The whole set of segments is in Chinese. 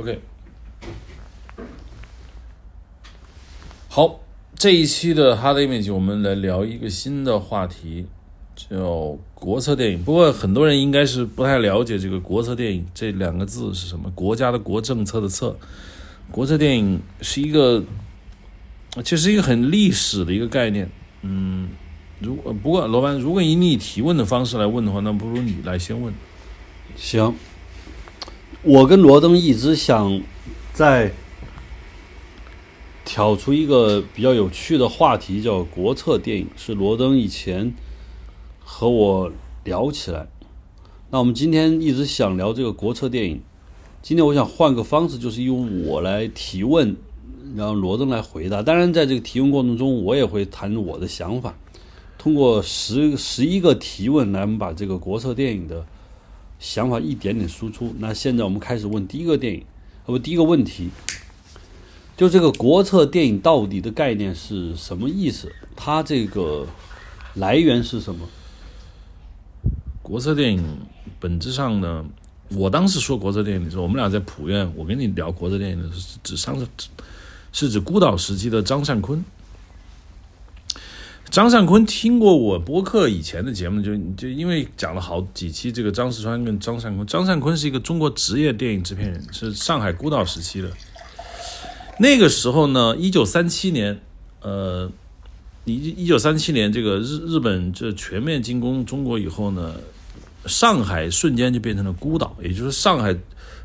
OK，好，这一期的 Hard Image 我们来聊一个新的话题，叫国策电影。不过很多人应该是不太了解这个国策电影这两个字是什么，国家的国，政策的策。国策电影是一个，其实一个很历史的一个概念。嗯，如果不过罗班，如果以你提问的方式来问的话，那不如你来先问。行，我跟罗登一直想在挑出一个比较有趣的话题，叫国策电影，是罗登以前和我聊起来。那我们今天一直想聊这个国策电影，今天我想换个方式，就是由我来提问，然后罗登来回答。当然，在这个提问过程中，我也会谈我的想法。通过十十一个提问来，我们把这个国策电影的想法一点点输出。那现在我们开始问第一个电影，呃不，第一个问题，就这个国策电影到底的概念是什么意思？它这个来源是什么？国策电影本质上呢，我当时说国策电影的时候，我们俩在普院，我跟你聊国策电影的是指上是指孤岛时期的张善坤。张善坤听过我播客以前的节目，就就因为讲了好几期这个张石川跟张善坤。张善坤是一个中国职业电影制片人，是上海孤岛时期的。那个时候呢，一九三七年，呃，一一九三七年，这个日日本这全面进攻中国以后呢，上海瞬间就变成了孤岛，也就是上海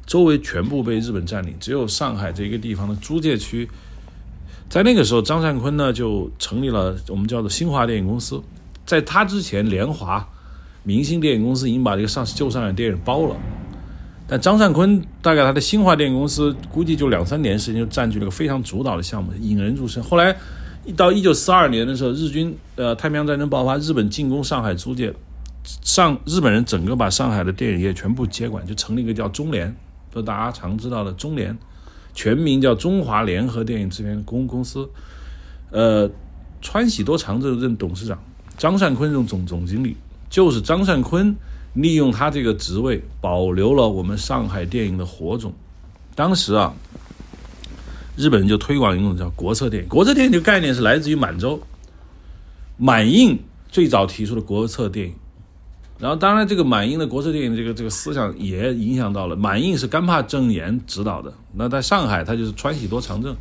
周围全部被日本占领，只有上海这个地方的租界区。在那个时候，张善坤呢就成立了我们叫做新华电影公司。在他之前，联华明星电影公司已经把这个上旧上海电影包了。但张善坤大概他的新华电影公司估计就两三年时间就占据了个非常主导的项目，引人入胜。后来一到一九四二年的时候，日军呃太平洋战争爆发，日本进攻上海租界，上日本人整个把上海的电影业全部接管，就成立一个叫中联，就大家常知道的中联。全名叫中华联合电影制片公公司，呃，川喜多长政任董事长，张善坤任总总经理。就是张善坤利用他这个职位，保留了我们上海电影的火种。当时啊，日本人就推广一种叫国策电影。国策电影这个概念是来自于满洲，满印最早提出的国策电影。然后，当然，这个满映的国策电影这个这个思想也影响到了满映是甘帕正言指导的。那在上海，他就是川喜多长政，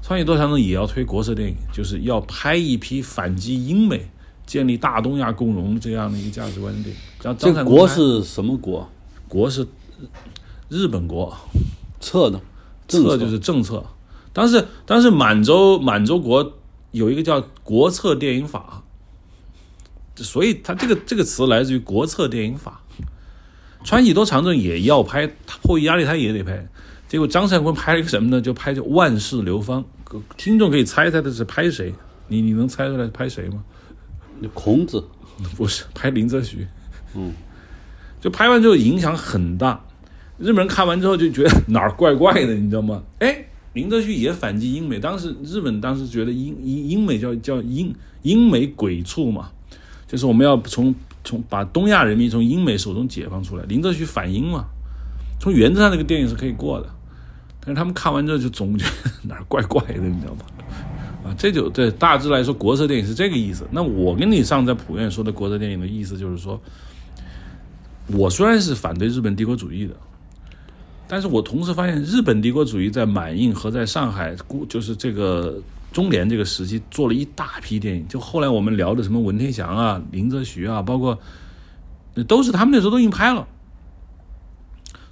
川喜多长政也要推国策电影，就是要拍一批反击英美、建立大东亚共荣这样的一个价值观的电影。然后，这国是什么国？国是日本国，策呢？策就是政策。但是，但是满洲满洲国有一个叫国策电影法。所以，他这个这个词来自于国策电影法。川喜多长政也要拍，迫于压力他也得拍。结果张善坤拍了一个什么呢？就拍就万世流芳。听众可以猜猜他是拍谁？你你能猜出来拍谁吗？孔子不是拍林则徐。嗯，就拍完之后影响很大，日本人看完之后就觉得哪儿怪怪的，你知道吗？哎，林则徐也反击英美，当时日本当时觉得英英英美叫叫英英美鬼畜嘛。就是我们要从从把东亚人民从英美手中解放出来。林则徐反英嘛，从原则上这个电影是可以过的，但是他们看完之后就总觉得哪儿怪怪的，你知道吗？啊，这就对大致来说，国策电影是这个意思。那我跟你上在普院说的国策电影的意思就是说，我虽然是反对日本帝国主义的，但是我同时发现日本帝国主义在满印和在上海，就是这个。中联这个时期做了一大批电影，就后来我们聊的什么文天祥啊、林则徐啊，包括都是他们那时候都已经拍了。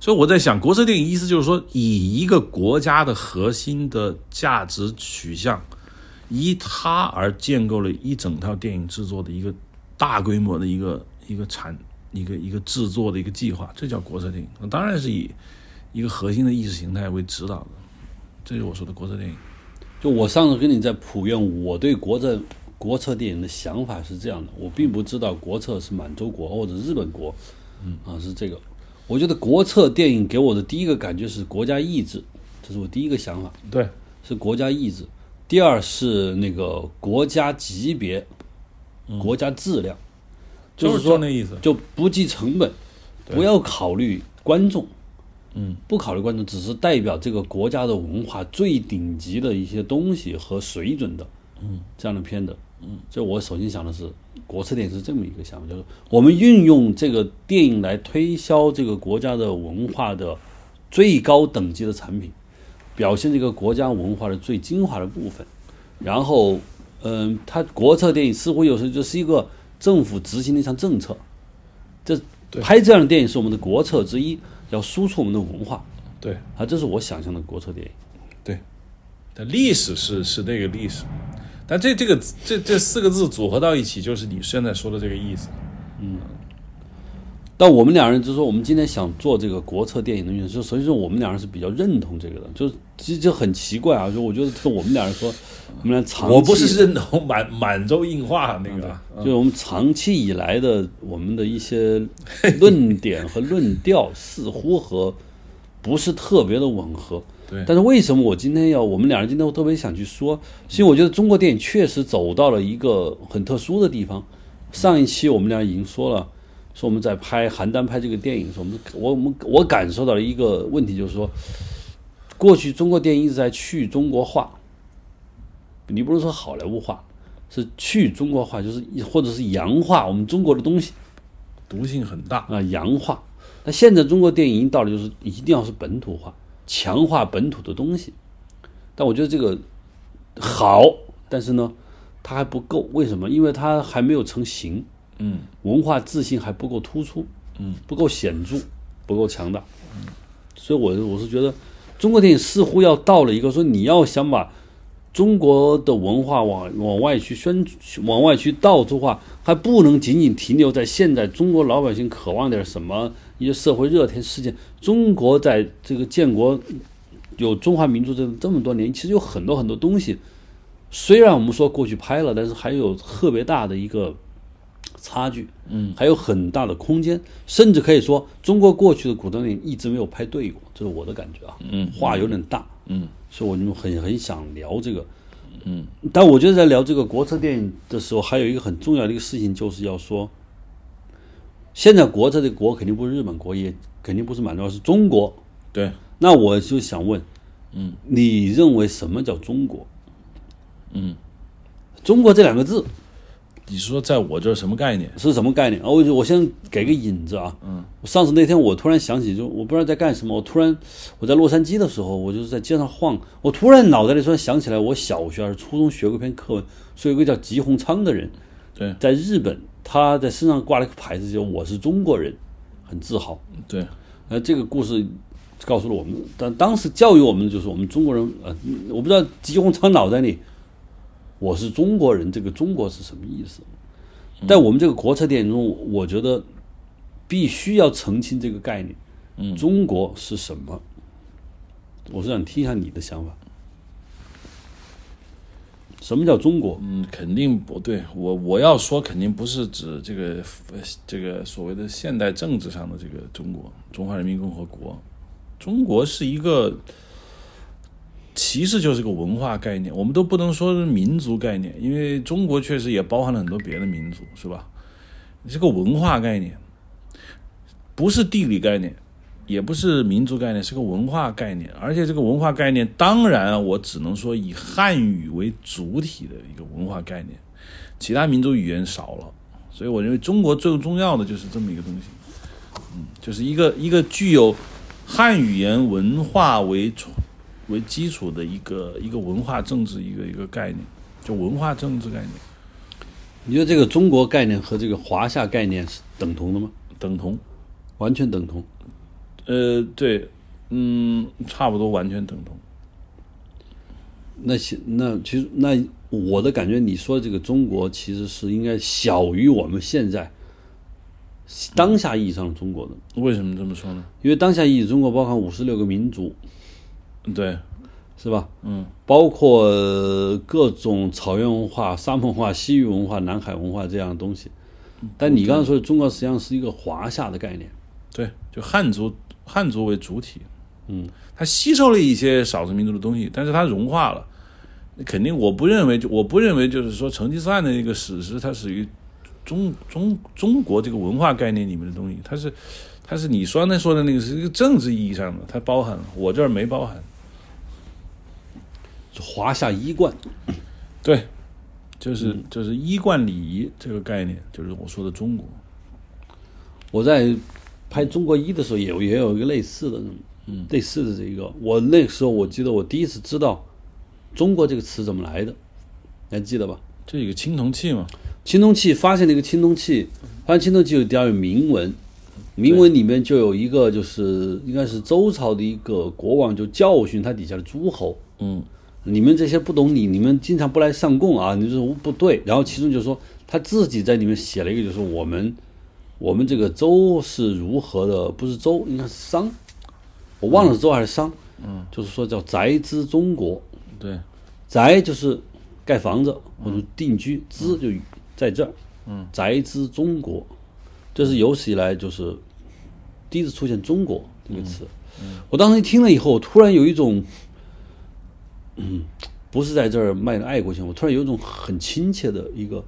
所以我在想，国策电影意思就是说，以一个国家的核心的价值取向，依它而建构了一整套电影制作的一个大规模的一个一个产一个一个制作的一个计划，这叫国策电影。当然是以一个核心的意识形态为指导的，这是我说的国策电影。就我上次跟你在普院，我对国策国策电影的想法是这样的，我并不知道国策是满洲国或者日本国，嗯。啊是这个。我觉得国策电影给我的第一个感觉是国家意志，这是我第一个想法。对，是国家意志。第二是那个国家级别，国家质量，就是说那意思，就不计成本，不要考虑观众，嗯，不考虑观众，只是代表这个国家的文化最顶级的一些东西和水准的，嗯，这样的片子，嗯，这我首先想的是，国策电影是这么一个想法，就是我们运用这个电影来推销这个国家的文化的最高等级的产品，表现这个国家文化的最精华的部分，然后，嗯，它国策电影似乎有时候就是一个政府执行的一项政策，这拍这样的电影是我们的国策之一。要输出我们的文化，对啊，这是我想象的国策电影。对，但历史是是那个历史，但这这个这这四个字组合到一起，就是你现在说的这个意思。嗯。但我们两人就是说，我们今天想做这个国策电影的运动，就所以说我们两人是比较认同这个的，就是其实就很奇怪啊，就我觉得是我们两人说，我们俩长我不是认同满满洲硬化那个，就是我们长期以来的我们的一些论点和论调似乎和不是特别的吻合。对，但是为什么我今天要我们两人今天我特别想去说，是因为我觉得中国电影确实走到了一个很特殊的地方。上一期我们俩已经说了。说我们在拍邯郸拍这个电影的时候，我们我我们我感受到了一个问题，就是说，过去中国电影一直在去中国化，你不能说好莱坞化，是去中国化，就是或者是洋化我们中国的东西，毒性很大啊，洋化。那现在中国电影到了就是一定要是本土化，强化本土的东西。但我觉得这个好，但是呢，它还不够。为什么？因为它还没有成型。嗯，文化自信还不够突出，嗯，不够显著，不够强大，嗯，所以，我我是觉得，中国电影似乎要到了一个说，你要想把中国的文化往往外去宣，往外去到处化，还不能仅仅停留在现在中国老百姓渴望点什么一些社会热点事件。中国在这个建国有中华民族这这么多年，其实有很多很多东西，虽然我们说过去拍了，但是还有特别大的一个。差距，嗯，还有很大的空间，甚至可以说，中国过去的古装电影一直没有拍对过，这是我的感觉啊，嗯，话有点大，嗯，所以我就很很想聊这个，嗯，但我觉得在聊这个国策电影的时候，还有一个很重要的一个事情，就是要说，现在国策的国肯定不是日本国，也肯定不是满洲，是中国，对，那我就想问，嗯，你认为什么叫中国？嗯，中国这两个字。你说在我这什么概念？是什么概念？我我先给个引子啊。嗯。上次那天我突然想起，就我不知道在干什么。我突然我在洛杉矶的时候，我就是在街上晃。我突然脑袋里突然想起来，我小学还是初中学过一篇课文，说有个叫吉鸿昌的人，对，在日本他在身上挂了一个牌子，叫“我是中国人”，很自豪。对。呃，这个故事告诉了我们，但当时教育我们的就是我们中国人。呃，我不知道吉鸿昌脑袋里。我是中国人，这个中国是什么意思？在我们这个国策电影中，我觉得必须要澄清这个概念。嗯，中国是什么？我是想听一下你的想法。什么叫中国？嗯，肯定不对。我我要说，肯定不是指这个这个所谓的现代政治上的这个中国，中华人民共和国。中国是一个。其实就是个文化概念，我们都不能说是民族概念，因为中国确实也包含了很多别的民族，是吧？这个文化概念不是地理概念，也不是民族概念，是个文化概念。而且这个文化概念，当然我只能说以汉语为主体的一个文化概念，其他民族语言少了。所以我认为中国最重要的就是这么一个东西，嗯，就是一个一个具有汉语言文化为主。为基础的一个一个文化政治一个一个概念，就文化政治概念。你觉得这个中国概念和这个华夏概念是等同的吗？等同，完全等同。呃，对，嗯，差不多完全等同。那现，那其实那我的感觉，你说这个中国其实是应该小于我们现在当下意义上的中国的。为什么这么说呢？因为当下意义中国包含五十六个民族。对，是吧？嗯，包括各种草原文化、沙漠文化、西域文化、南海文化这样的东西。但你刚才说的中国实际上是一个华夏的概念，对，就汉族，汉族为主体。嗯，它吸收了一些少数民族的东西，但是它融化了。肯定，我不认为，我不认为，就是说成吉思汗的那个史诗，它属于中中中国这个文化概念里面的东西，它是。它是你刚才说的那个是一个政治意义上的，它包含了，我这儿没包含。华夏衣冠，对，就是就是衣冠礼仪这个概念，就是我说的中国。我在拍中国一的时候，也有也有一个类似的，嗯，类似的这一个。我那个时候我记得我第一次知道“中国”这个词怎么来的，你还记得吧？这一个青铜器嘛，青铜器发现了一个青铜器，发现青铜器有底下有铭文，铭文里面就有一个就是应该是周朝的一个国王就教训他底下的诸侯，嗯，你们这些不懂礼，你们经常不来上供啊，你这不对。然后其中就说他自己在里面写了一个，就是我们我们这个周是如何的，不是周，应该是商，我忘了是周还是商，嗯，就是说叫宅之中国，对，宅就是盖房子或者定居，资就在这儿，嗯，宅之中国，这是有史以来就是第一次出现“中国”这个词。我当时一听了以后，突然有一种，嗯，不是在这儿卖的爱国情，我突然有一种很亲切的一个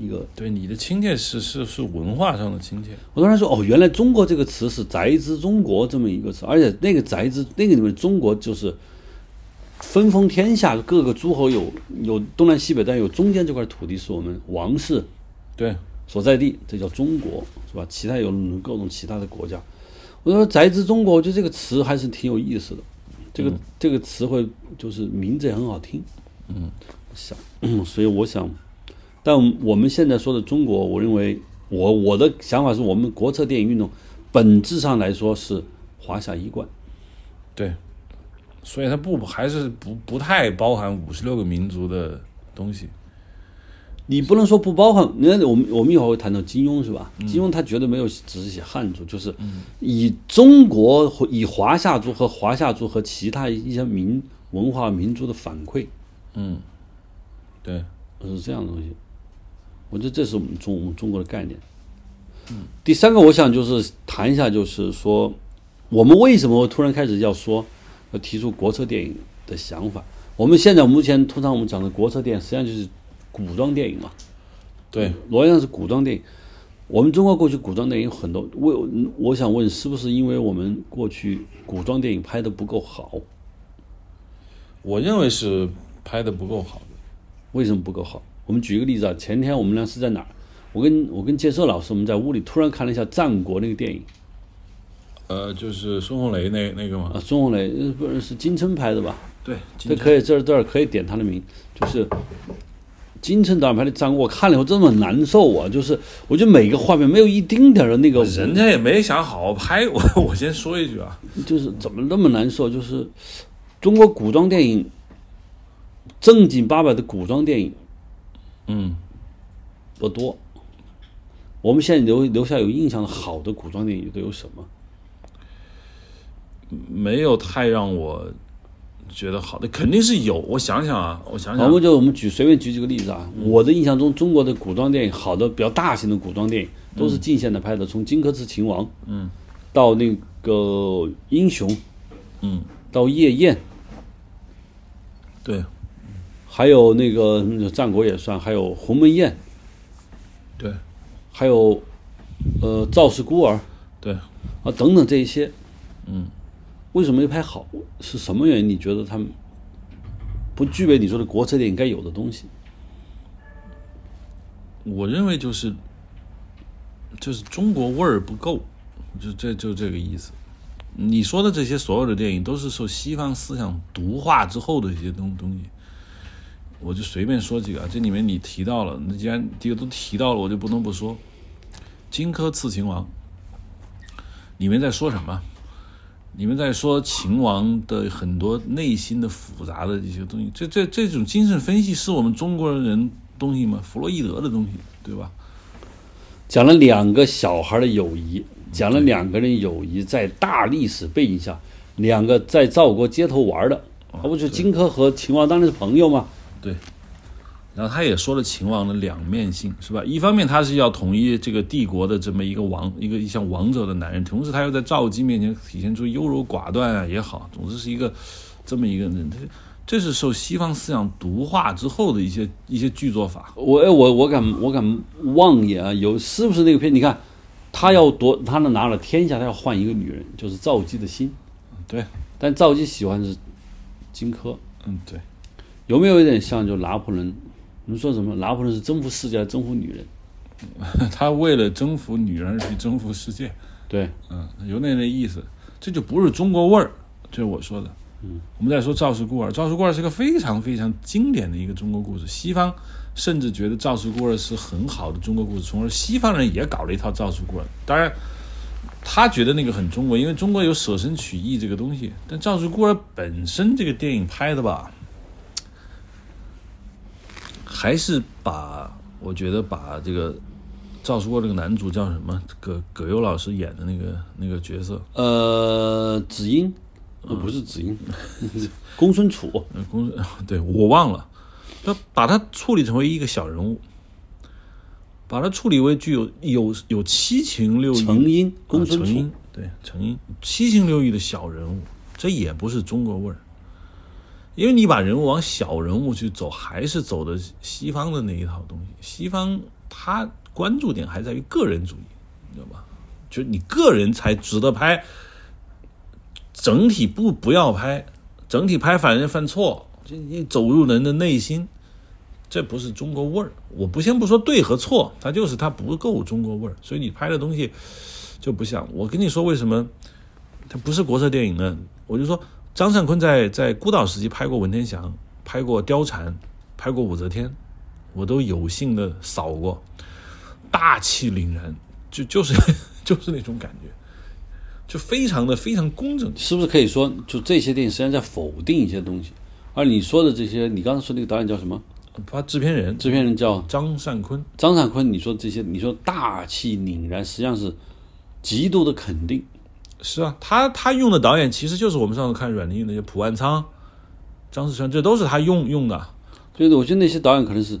一个对，你的亲切是是是文化上的亲切，我突然说，哦，原来“中国”这个词是“宅之中国”这么一个词，而且那个“宅之”那个里面“中国”就是分封天下，各个诸侯有有东南西北，但有中间这块土地是我们王室对，所在地，这叫中国，是吧？其他有各种其他的国家。我说“宅之中国”，我觉得这个词还是挺有意思的，这个、这个词汇就是名字也很好听，嗯，想，所以我想，但我们现在说的中国，我认为我我的想法是我们国策电影运动本质上来说是华夏一贯，对，所以它不还是不不太包含五十六个民族的东西。你不能说不包含。你看，我们我们一会儿会谈到金庸是吧？金庸他绝对没有只是写汉族，就是以中国和以华夏族和华夏族和其他一些民文化民族的反馈嗯，对，是这样的东西。我觉得这是我们中我们中国的概念。第三个，我想就是谈一下，就是说我们为什么突然开始要说要提出国策电影的想法？我们现在目前通常我们讲的国策电影，实际上就是古装电影嘛。对，逻辑上是古装电影。我们中国过去古装电影很多，我我想问，是不是因为我们过去古装电影拍的不够好？我认为是拍的不够好的。为什么不够好？我们举一个例子啊，前天我们俩是在哪儿？我跟我跟建设老师，我们在屋里突然看了一下战国那个电影呃，就是孙红雷那那个嘛，啊，孙红雷呃不是是金琛拍的吧？对，这可以这儿这儿可以点他的名，就是金城导演拍的张，我看了以后真的很难受啊！就是我觉得每个画面没有一丁点儿的那个人家也没想好好拍。我 我先说一句啊，就是怎么那么难受？就是中国古装电影正经八百的古装电影嗯，不多。我们现在留留下有印象的好的古装电影都有什么？没有太让我觉得好的，肯定是有。我想想啊，我想我想，们就我们举随便举几个例子啊。我的印象中，中国的古装电影好的比较大型的古装电影都是近现代拍的，从《荆轲刺秦王》嗯到那个《英雄》嗯，到《夜宴》，对。还有那个嗯战国也算，还有《鸿门宴》，对。还有呃《赵氏孤儿》对，啊等等这一些，嗯，为什么没拍好？是什么原因？你觉得他们不具备你说的国产电影该有的东西？我认为就是就是中国味儿不够，就这就这个意思。你说的这些所有的电影都是受西方思想毒化之后的一些东东西，我就随便说几个。这里面你提到了，那既然这个都提到了，我就不能不说《荆轲刺秦王》里面在说什么？你们在说秦王的很多内心的复杂的一些东西，这这这种精神分析是我们中国人东西吗？弗洛伊德的东西，对吧？讲了两个小孩的友谊，讲了两个人友谊在大历史背景下，两个在赵国街头玩的，哦那不就荆轲和秦王当然是朋友吗？对。然后他也说了秦王的两面性，是吧？一方面他是要统一这个帝国的这么一个王，一个像王者的男人，同时他又在赵姬面前体现出优柔寡断啊也好，总之是一个这么一个人。这这是受西方思想毒化之后的一些一些剧作法。我哎我我敢我敢妄言啊，有是不是那个片？你看他要夺，他能拿了天下，他要换一个女人，就是赵姬的心。对，但赵姬喜欢的是荆轲，嗯，对，有没有一点像就拿破仑？你们说什么？拿破仑是征服世界，征服女人？他为了征服女人而去征服世界，对，嗯，有那那意思，这就不是中国味儿，这是我说的。嗯，我们再说赵氏孤儿，赵氏孤儿是个非常非常经典的一个中国故事，西方甚至觉得赵氏孤儿是很好的中国故事，从而西方人也搞了一套赵氏孤儿。当然，他觉得那个很中国，因为中国有舍身取义这个东西。但赵氏孤儿本身这个电影拍的吧，还是把我觉得把这个赵氏孤儿这个男主叫什么葛葛优老师演的那个那个角色，呃，子婴，呃，不是子婴，公孙楚，公孙 对我忘了，他把他处理成为一个小人物，把他处理为具有有有七情六欲，成因，公孙楚。啊程婴，对成因。七情六欲的小人物，这也不是中国味儿，因为你把人物往小人物去走，还是走的西方的那一套东西。西方他关注点还在于个人主义，你知道吧？就你个人才值得拍，整体不不要拍，整体拍反而犯错，就你走入人的内心，这不是中国味儿。我不先不说对和错，它就是它不够中国味儿，所以你拍的东西就不像。我跟你说为什么它不是国策电影呢？我就说张善坤在在孤岛时期拍过文天祥，拍过貂蝉，拍过武则天，我都有幸的扫过，大气凛然，就就是 就是那种感觉，就非常的非常工整。是不是可以说，就这些电影实际上在否定一些东西？而你说的这些，你刚才说那个导演叫什么？他制片人制片人叫张善坤，张善坤。你说这些，你说大气凛然，实际上是极度的肯定。是啊，他他用的导演其实就是我们上次看阮玲玉那些蒲万仓、张世川，这都是他用用的，所以我觉得那些导演可能是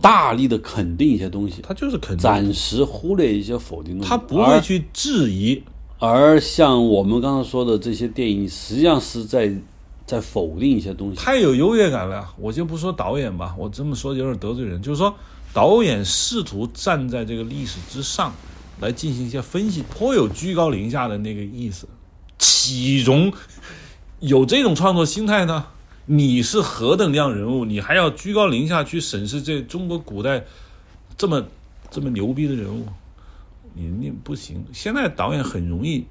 大力的肯定一些东西，他就是肯定，暂时忽略一些否定东西。他不会去质疑，而，而像我们刚刚说的这些电影，实际上是在在否定一些东西。太有优越感了。我就不说导演吧，我这么说有点得罪人，就是说导演试图站在这个历史之上来进行一些分析，颇有居高临下的那个意思。岂容有这种创作心态呢？你是何等量人物，你还要居高临下去审视这中国古代这么这么牛逼的人物？你你不行。现在导演很容易，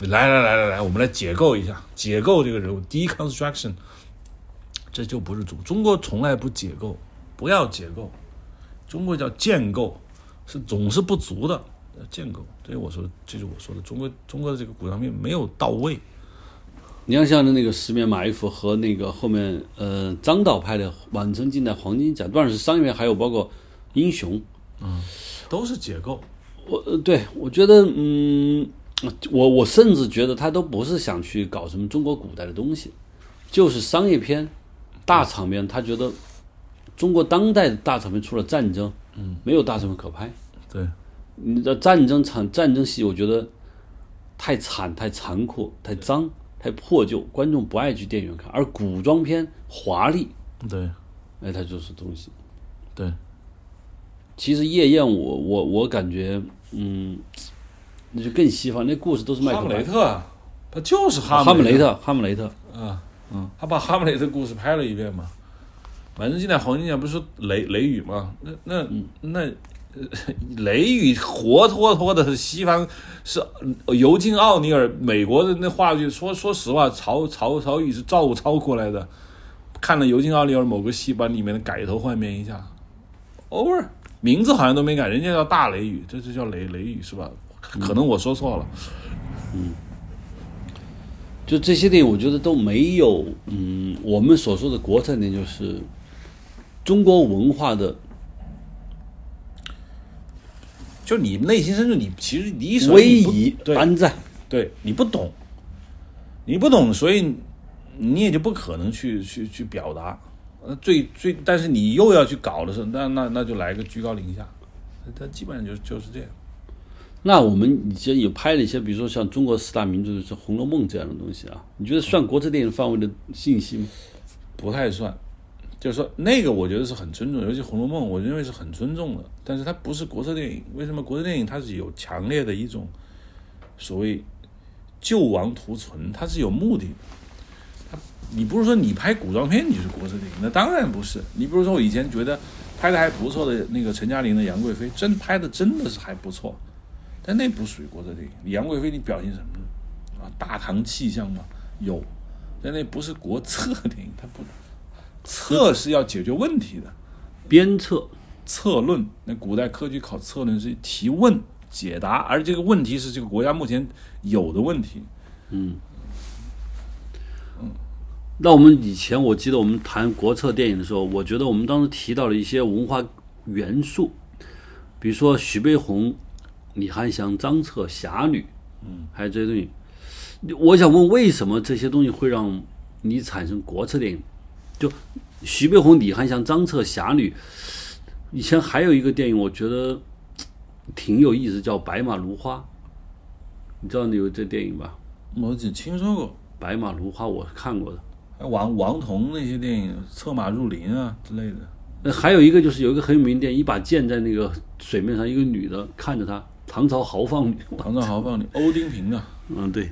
来来来来来，我们来解构一下，解构这个人物，deconstruction。这就不是中中国从来不解构，不要解构，中国叫建构，是总是不足的，建构。这是我说的，这是我说的，中国中国的这个古装片没有到位。你要像那个《十面埋伏》和那个后面呃张导拍的《晚成近代黄金甲》，不管是商业片，还有包括《英雄》，嗯都是解构，我呃对我觉得嗯，我我甚至觉得他都不是想去搞什么中国古代的东西，就是商业片、大场面。他觉得中国当代的大场面除了战争，嗯，没有大场面可拍。对，你的战争场战争戏，我觉得太惨、太残酷、太脏、太破旧，观众不爱去电影院看。而古装片华丽，对，哎，它就是东西。对，其实夜宴我，我我感觉，嗯，那就更西方，那故事都是麦哈姆克雷特啊，他就是哈姆雷哈姆雷特，哈姆雷特，啊，嗯，他把哈姆雷特故事拍了一遍嘛。反正现在黄金甲不是说雷雷雨嘛？那那那、呃 雷雨活脱脱的是西方是呃尤金奥尼尔美国的那话剧，说说实话，曹曹曹禺是照抄过来的。看了尤金奥尼尔某个戏，把里面的改头换面一下，over 名字好像都没改，人家叫大雷雨，这就叫雷雷雨是吧？可能我说错了。嗯就这些电影，我觉得都没有，嗯，我们所说的国产电影，就是中国文化的就你内心深处，你其实你所威安在。对你不懂，你不懂，所以你也就不可能去去去表达。呃，最最，但是你又要去搞的时候，那那那就来个居高临下，他基本上就就是这样。那我们以前有拍了一些，比如说像中国四大名著，就是《红楼梦》这样的东西啊，你觉得算国策电影范围的信息吗？不太算，就是说那个我觉得是很尊重，尤其《红楼梦》，我认为是很尊重的。但是它不是国策电影，为什么国策电影它是有强烈的一种所谓救亡图存，它是有目的的。它你不是说你拍古装片你是国策电影，那当然不是。你比如说我以前觉得拍的还不错的那个陈嘉玲的《杨贵妃》，真拍的真的是还不错，但那不属于国策电影。杨贵妃你表现什么呢？啊，大唐气象嘛，有，但那不是国策电影，它不。策是要解决问题的，鞭策、策论。那古代科举考策论是提问、解答，而这个问题是这个国家目前有的问题。嗯，嗯。那我们以前我记得我们谈国策电影的时候，我觉得我们当时提到了一些文化元素，比如说徐悲鸿、李翰祥、张彻、侠女，嗯，还有这些东西。我想问，为什么这些东西会让你产生国策电影？就徐悲鸿、李翰祥、张彻、侠女，以前还有一个电影，我觉得挺有意思，叫《白马如花》，你知道有这电影吧？我只听说过《白马如花》，我看过的。王王童那些电影，《策马入林》啊之类的。那还有一个就是有一个很有名的电影，一把剑在那个水面上，一个女的看着他。唐朝豪放女，唐朝豪放女，欧丁平啊，嗯对，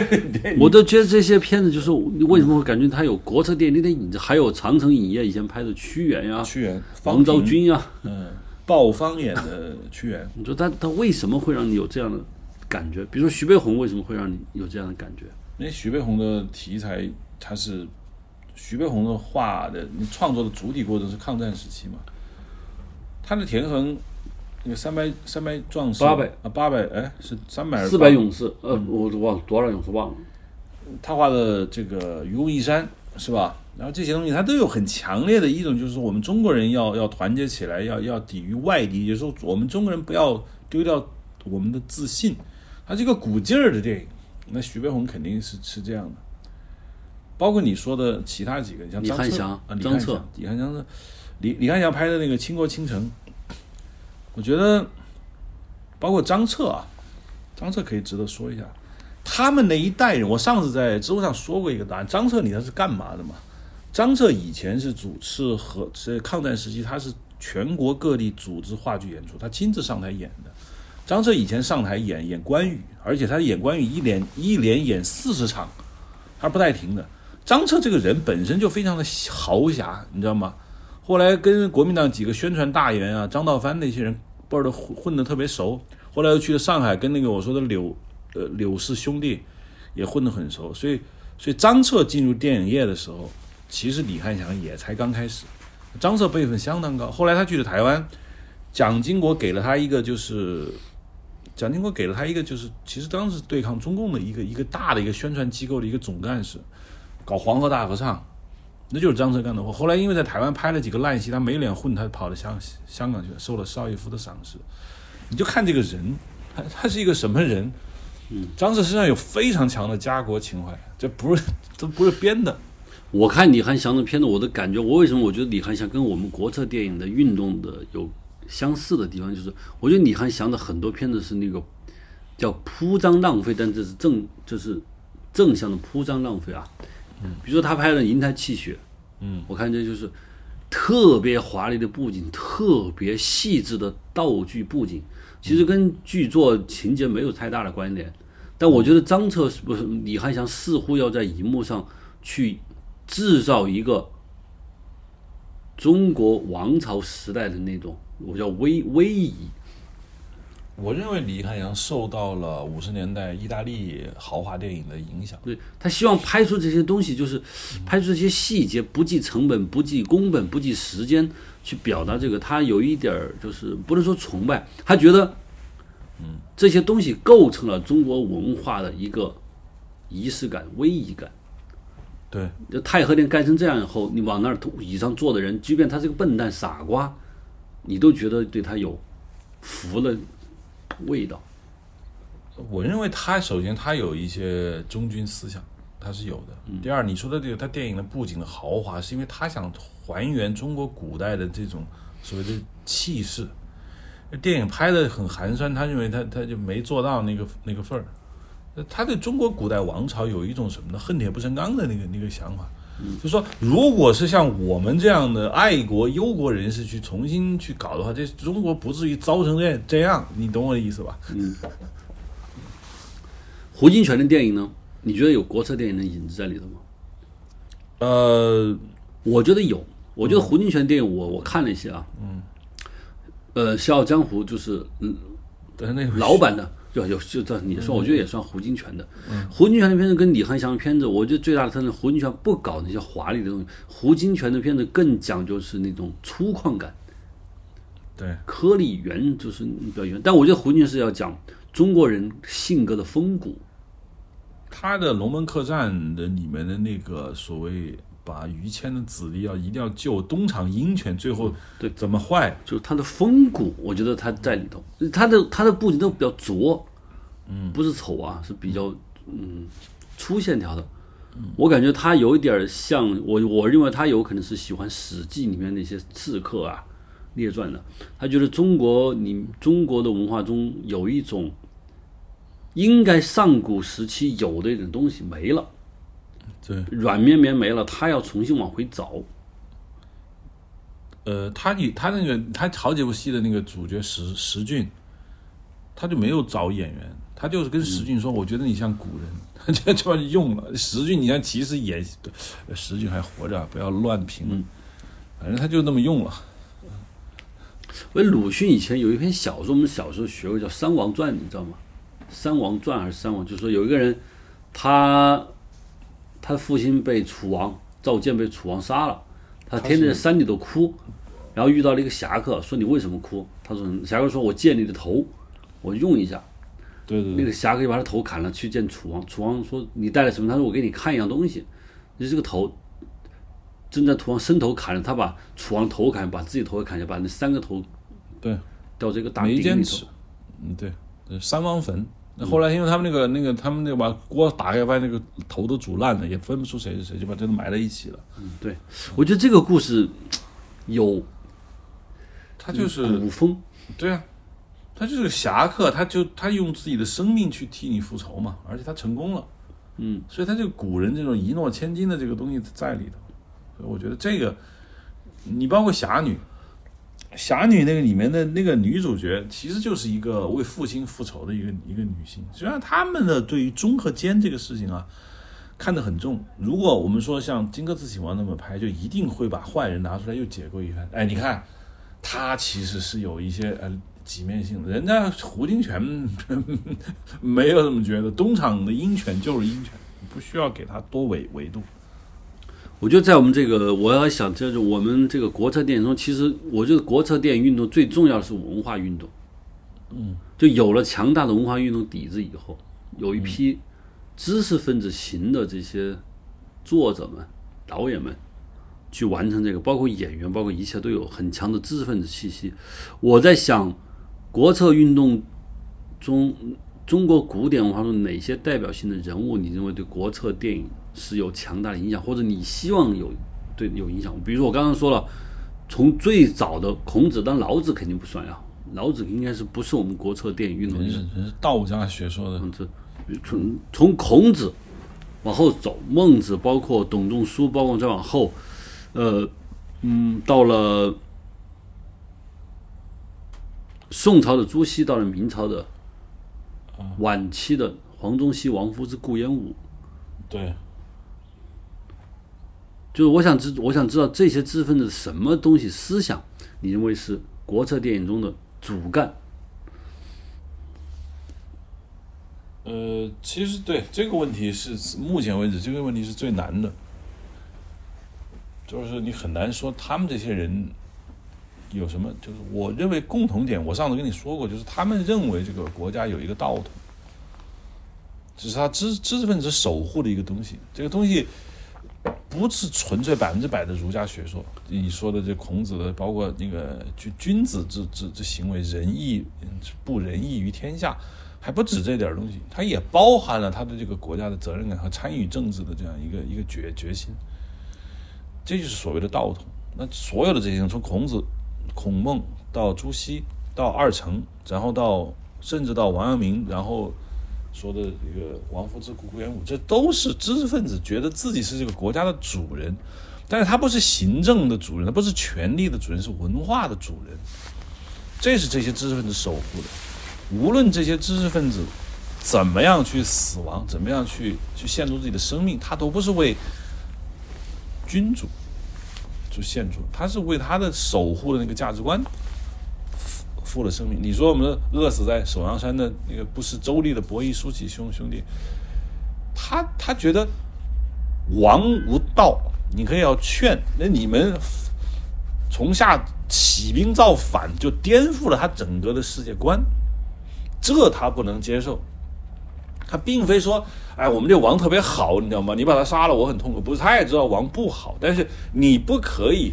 我都觉得这些片子就是为什么会感觉它有国策电影的影子，还有长城影业以前拍的屈原呀，屈原，王昭君呀，嗯，鲍方演的屈原，你说他他为什么会让你有这样的感觉？比如说徐悲鸿为什么会让你有这样的感觉？因为徐悲鸿的题材，他是徐悲鸿的画的创作的主体过程是抗战时期嘛，他的田横。那个三百三百壮士，八百啊，八百哎，是三百四百勇士，呃，我忘多少勇士忘了。他画的这个愚公移山是吧？然后这些东西，他都有很强烈的一种，就是我们中国人要要团结起来，要要抵御外敌，也就是说，我们中国人不要丢掉我们的自信。他这个鼓劲儿的电影，那徐悲鸿肯定是是这样的。包括你说的其他几个，像李翰祥啊，张彻，李翰祥是李李翰祥拍的那个《倾国倾城》。我觉得，包括张彻啊，张彻可以值得说一下。他们那一代人，我上次在知乎上说过一个答案：张彻，你他是干嘛的嘛？张彻以前是主持和是抗战时期，他是全国各地组织话剧演出，他亲自上台演的。张彻以前上台演演关羽，而且他演关羽一连一连演四十场，他不带停的。张彻这个人本身就非常的豪侠，你知道吗？后来跟国民党几个宣传大员啊，张道藩那些人。不知道混混得特别熟，后来又去了上海，跟那个我说的柳呃柳氏兄弟也混得很熟，所以所以张彻进入电影业的时候，其实李翰祥也才刚开始。张彻辈分相当高，后来他去了台湾，蒋经国给了他一个就是蒋经国给了他一个就是其实当时对抗中共的一个一个大的一个宣传机构的一个总干事，搞黄河大合唱。那就是张彻干的活。后来因为在台湾拍了几个烂戏，他没脸混，他跑到香香港去了，受了邵逸夫的赏识。你就看这个人，他他是一个什么人？嗯，张彻身上有非常强的家国情怀，这不是这不是编的。我看李翰祥的片子，我的感觉，我为什么我觉得李翰祥跟我们国策电影的运动的有相似的地方，就是我觉得李翰祥的很多片子是那个叫铺张浪费，但这是正这是正向的铺张浪费啊。嗯，比如说他拍的《银台泣血》，嗯，我看这就是特别华丽的布景，特别细致的道具布景，其实跟剧作情节没有太大的关联。但我觉得张彻不是李翰祥，似乎要在荧幕上去制造一个中国王朝时代的那种，我叫威威仪。我认为李翰祥受到了五十年代意大利豪华电影的影响。对他希望拍出这些东西，就是拍出这些细节，不计成本、不计工本、不计时间去表达这个。他有一点儿就是不能说崇拜，他觉得，嗯，这些东西构成了中国文化的一个仪式感、威仪感。对，就太和殿盖成这样以后，你往那儿椅上坐的人，即便他是个笨蛋、傻瓜，你都觉得对他有服了。味道，我认为他首先他有一些忠君思想，他是有的。第二，你说的这个他电影的布景的豪华，是因为他想还原中国古代的这种所谓的气势。电影拍的很寒酸，他认为他他就没做到那个那个份儿。他对中国古代王朝有一种什么呢？恨铁不成钢的那个那个想法。就说如果是像我们这样的爱国忧国人士去重新去搞的话，这中国不至于糟成这这样，你懂我的意思吧？嗯。胡金铨的电影呢？你觉得有国策电影的影子在里头吗？呃，我觉得有，我觉得胡金铨电影我我看了一些啊，嗯，呃，《笑傲江湖》就是嗯老版的，有有就这你说，我觉得也算胡金铨的。胡金铨的片子跟李翰祥的片子，我觉得最大的特征，胡金铨不搞那些华丽的东西，胡金铨的片子更讲究是那种粗犷感，对颗粒圆就是比较圆。但我觉得胡金铨是要讲中国人性格的风骨，他的《龙门客栈》的里面的那个所谓把于谦的子弟要一定要救东厂鹰犬，最后对怎么坏？就是他的风骨，我觉得他在里头，他的他的布景都比较拙，嗯，不是丑啊，是比较嗯粗线条的。我感觉他有一点像我，我认为他有可能是喜欢《史记》里面那些刺客啊、列传的。他觉得中国你中国的文化中有一种应该上古时期有的一种东西没了，对，软绵绵没了，他要重新往回找。呃，他你他那个他好几部戏的那个主角石石俊，他就没有找演员，他就是跟石俊说，我觉得你像古人，他就把你用了。石俊，你看其实也石俊还活着，不要乱评论，反正他就那么用了。因为鲁迅以前有一篇小说，我们小时候学过，叫《三王传》，你知道吗？《三王传》还是《三王》？就是说有一个人，他他父亲被楚王赵建被楚王杀了，他天天在山里头哭，然后遇到了一个侠客，说你为什么哭？他说侠客说我借你的头，我用一下。那对对那，个侠客就把他头砍了，去见楚王。楚王说你带了什么？他说我给你看一样东西，你这个头。正在楚王伸头砍了，他把楚王头砍，把自己头也砍下，把那三个头对，掉这个大没鼎里头。嗯，对，呃三王坟。那后来因为他们那个那个他们那个把锅打开，发现那个头都煮烂了，也分不出谁是谁，就把这都埋在一起了。嗯对，我觉得这个故事有他就是古风，对啊，他就是个侠客，他就他用自己的生命去替你复仇嘛，而且他成功了，嗯，所以他这个古人这种一诺千金的这个东西在里头，所以我觉得这个，你包括侠女，侠女那个里面的那个女主角，其实就是一个为父亲复仇的一个一个女性，实际上他们的对于忠和奸这个事情啊。看得很重。如果我们说像《荆轲刺秦王》那么拍，就一定会把坏人拿出来又解构一番。哎，你看，他其实是有一些呃几面性的。人家胡金铨 没有这么觉得，东厂的鹰犬就是鹰犬，不需要给他多维维度。我觉得在我们这个，我要想就是我们这个国策电影中，其实我觉得国策电影运动最重要的是文化运动。嗯，就有了强大的文化运动底子以后，有一批知识分子型的这些作者们、导演们去完成这个，包括演员，包括一切都有很强的知识分子气息。我在想，国策运动中，中国古典文化中哪些代表性的人物，你认为对国策电影是有强大的影响，或者你希望有对有影响？比如说我刚刚说了，从最早的孔子，但老子肯定不算呀，老子应该是不是我们国策电影运动人是是道家学说的，孔子，从从孔子往后走，孟子，包括董仲舒，包括再往后，呃，嗯，到了宋朝的朱熹，到了明朝的晚期的黄宗羲、王夫之、顾炎武，对，就是我想知，我想知道这些知识分子什么东西思想，你认为是国策电影中的主干？呃，其实对这个问题是目前为止这个问题是最难的，就是你很难说他们这些人有什么，就是我认为共同点，我上次跟你说过，就是他们认为这个国家有一个道统，只是他知知识分子守护的一个东西，这个东西不是纯粹百分之百的儒家学说。你说的这孔子的，包括那个君君子之之之行为，仁义不仁义于天下。还不止这点东西，它也包含了他的这个国家的责任感和参与政治的这样一个一个决决心。这就是所谓的道统。那所有的这些人，从孔子、孔孟到朱熹，到二程，然后到甚至到王阳明，然后说的这个王夫之苦苦言武，这都是知识分子觉得自己是这个国家的主人，但是他不是行政的主人，他不是权力的主人，是文化的主人。这是这些知识分子守护的。无论这些知识分子怎么样去死亡，怎么样去去献出自己的生命，他都不是为君主就献出，他是为他的守护的那个价值观付了生命。你说我们饿死在首阳山的那个不是周立的伯夷、叔齐兄兄弟，他他觉得王无道，你可以要劝，那你们从下起兵造反，就颠覆了他整个的世界观，这他不能接受。他并非说，哎，我们这王特别好，你知道吗？你把他杀了，我很痛苦。不是，他也知道王不好，但是你不可以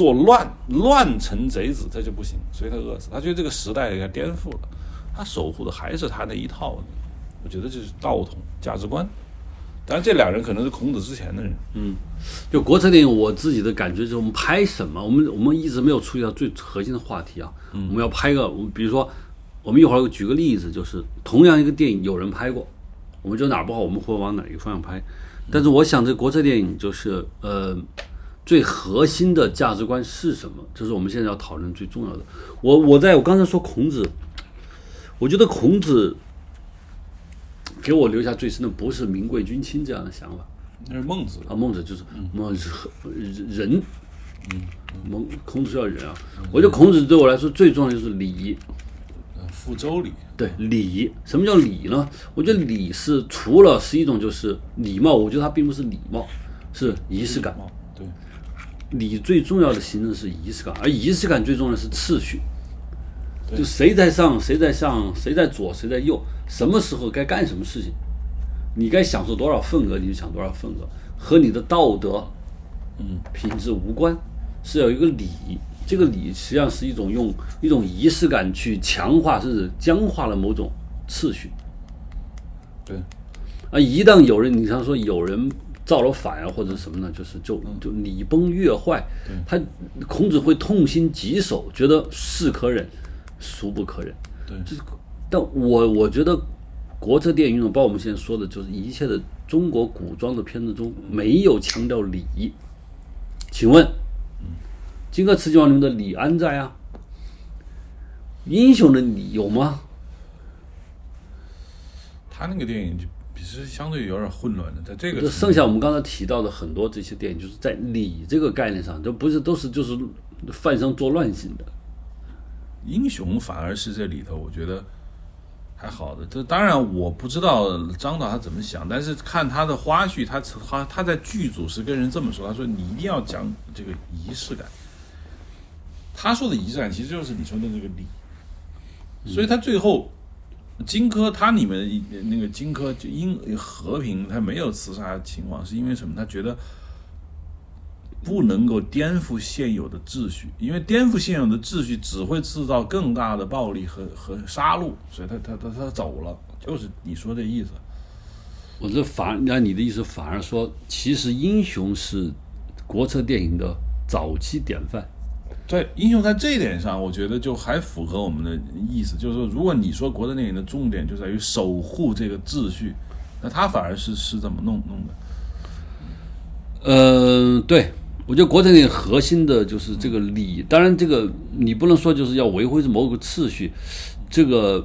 作乱，乱臣贼子，这就不行，所以他饿死。他觉得这个时代给他颠覆了，他守护的还是他那一套。我觉得这是道统价值观。当然，这两人可能是孔子之前的人。嗯，就国产电影，我自己的感觉就是，我们拍什么，我们我们一直没有触及到最核心的话题啊。我们要拍个，我们比如说。我们一会儿举个例子，就是同样一个电影，有人拍过，我们觉得哪儿不好，我们会往哪一个方向拍。但是我想，这国产电影就是呃，最核心的价值观是什么？这是我们现在要讨论最重要的。我我在我刚才说孔子，我觉得孔子给我留下最深的不是民贵君亲这样的想法，那是孟子啊，孟子就是孟子人，嗯，孟孔子要人啊。我觉得孔子对我来说最重要的就是礼。复周礼对礼，什么叫礼呢？我觉得礼是除了是一种就是礼貌，我觉得它并不是礼貌，是仪式感。对，礼最重要的形成是仪式感，而仪式感最重要的是次序。就谁在上，谁在上，谁在左，谁在右，什么时候该干什么事情，你该享受多少份额，你就享多少份额，和你的道德，嗯，品质无关，是有一个礼。这个礼实际上是一种用一种仪式感去强化，甚至僵化了某种次序。对，啊，一旦有人，你像说有人造了反啊，或者什么呢？就是就就礼崩乐坏，他孔子会痛心疾首，觉得是可忍，孰不可忍。对，但我我觉得国策电影中，包括我们现在说的，就是一切的中国古装的片子中没有强调礼。请问？金戈刺秦王里面的李安在啊？英雄的礼有吗？他那个电影就其实相对有点混乱的，在这个就剩下我们刚才提到的很多这些电影，就是在礼这个概念上，都不是都是就是犯上作乱型的。英雄反而是这里头，我觉得还好的。这当然我不知道张导他怎么想，但是看他的花絮，他他他在剧组是跟人这么说，他说你一定要讲这个仪式感。他说的仪式感其实就是你说的这个礼，所以他最后荆轲他里面那个荆轲就因和平，他没有刺杀秦王，是因为什么？他觉得不能够颠覆现有的秩序，因为颠覆现有的秩序只会制造更大的暴力和 和杀戮，所以他他他他走了，就是你说这意思。我这反按你的意思，反而说其实英雄是国策电影的早期典范。在英雄在这一点上，我觉得就还符合我们的意思，就是说，如果你说国产电影的重点就在于守护这个秩序，那他反而是是怎么弄弄的？嗯，对，我觉得国产电影核心的就是这个理，当然这个你不能说就是要维护某个秩序，这个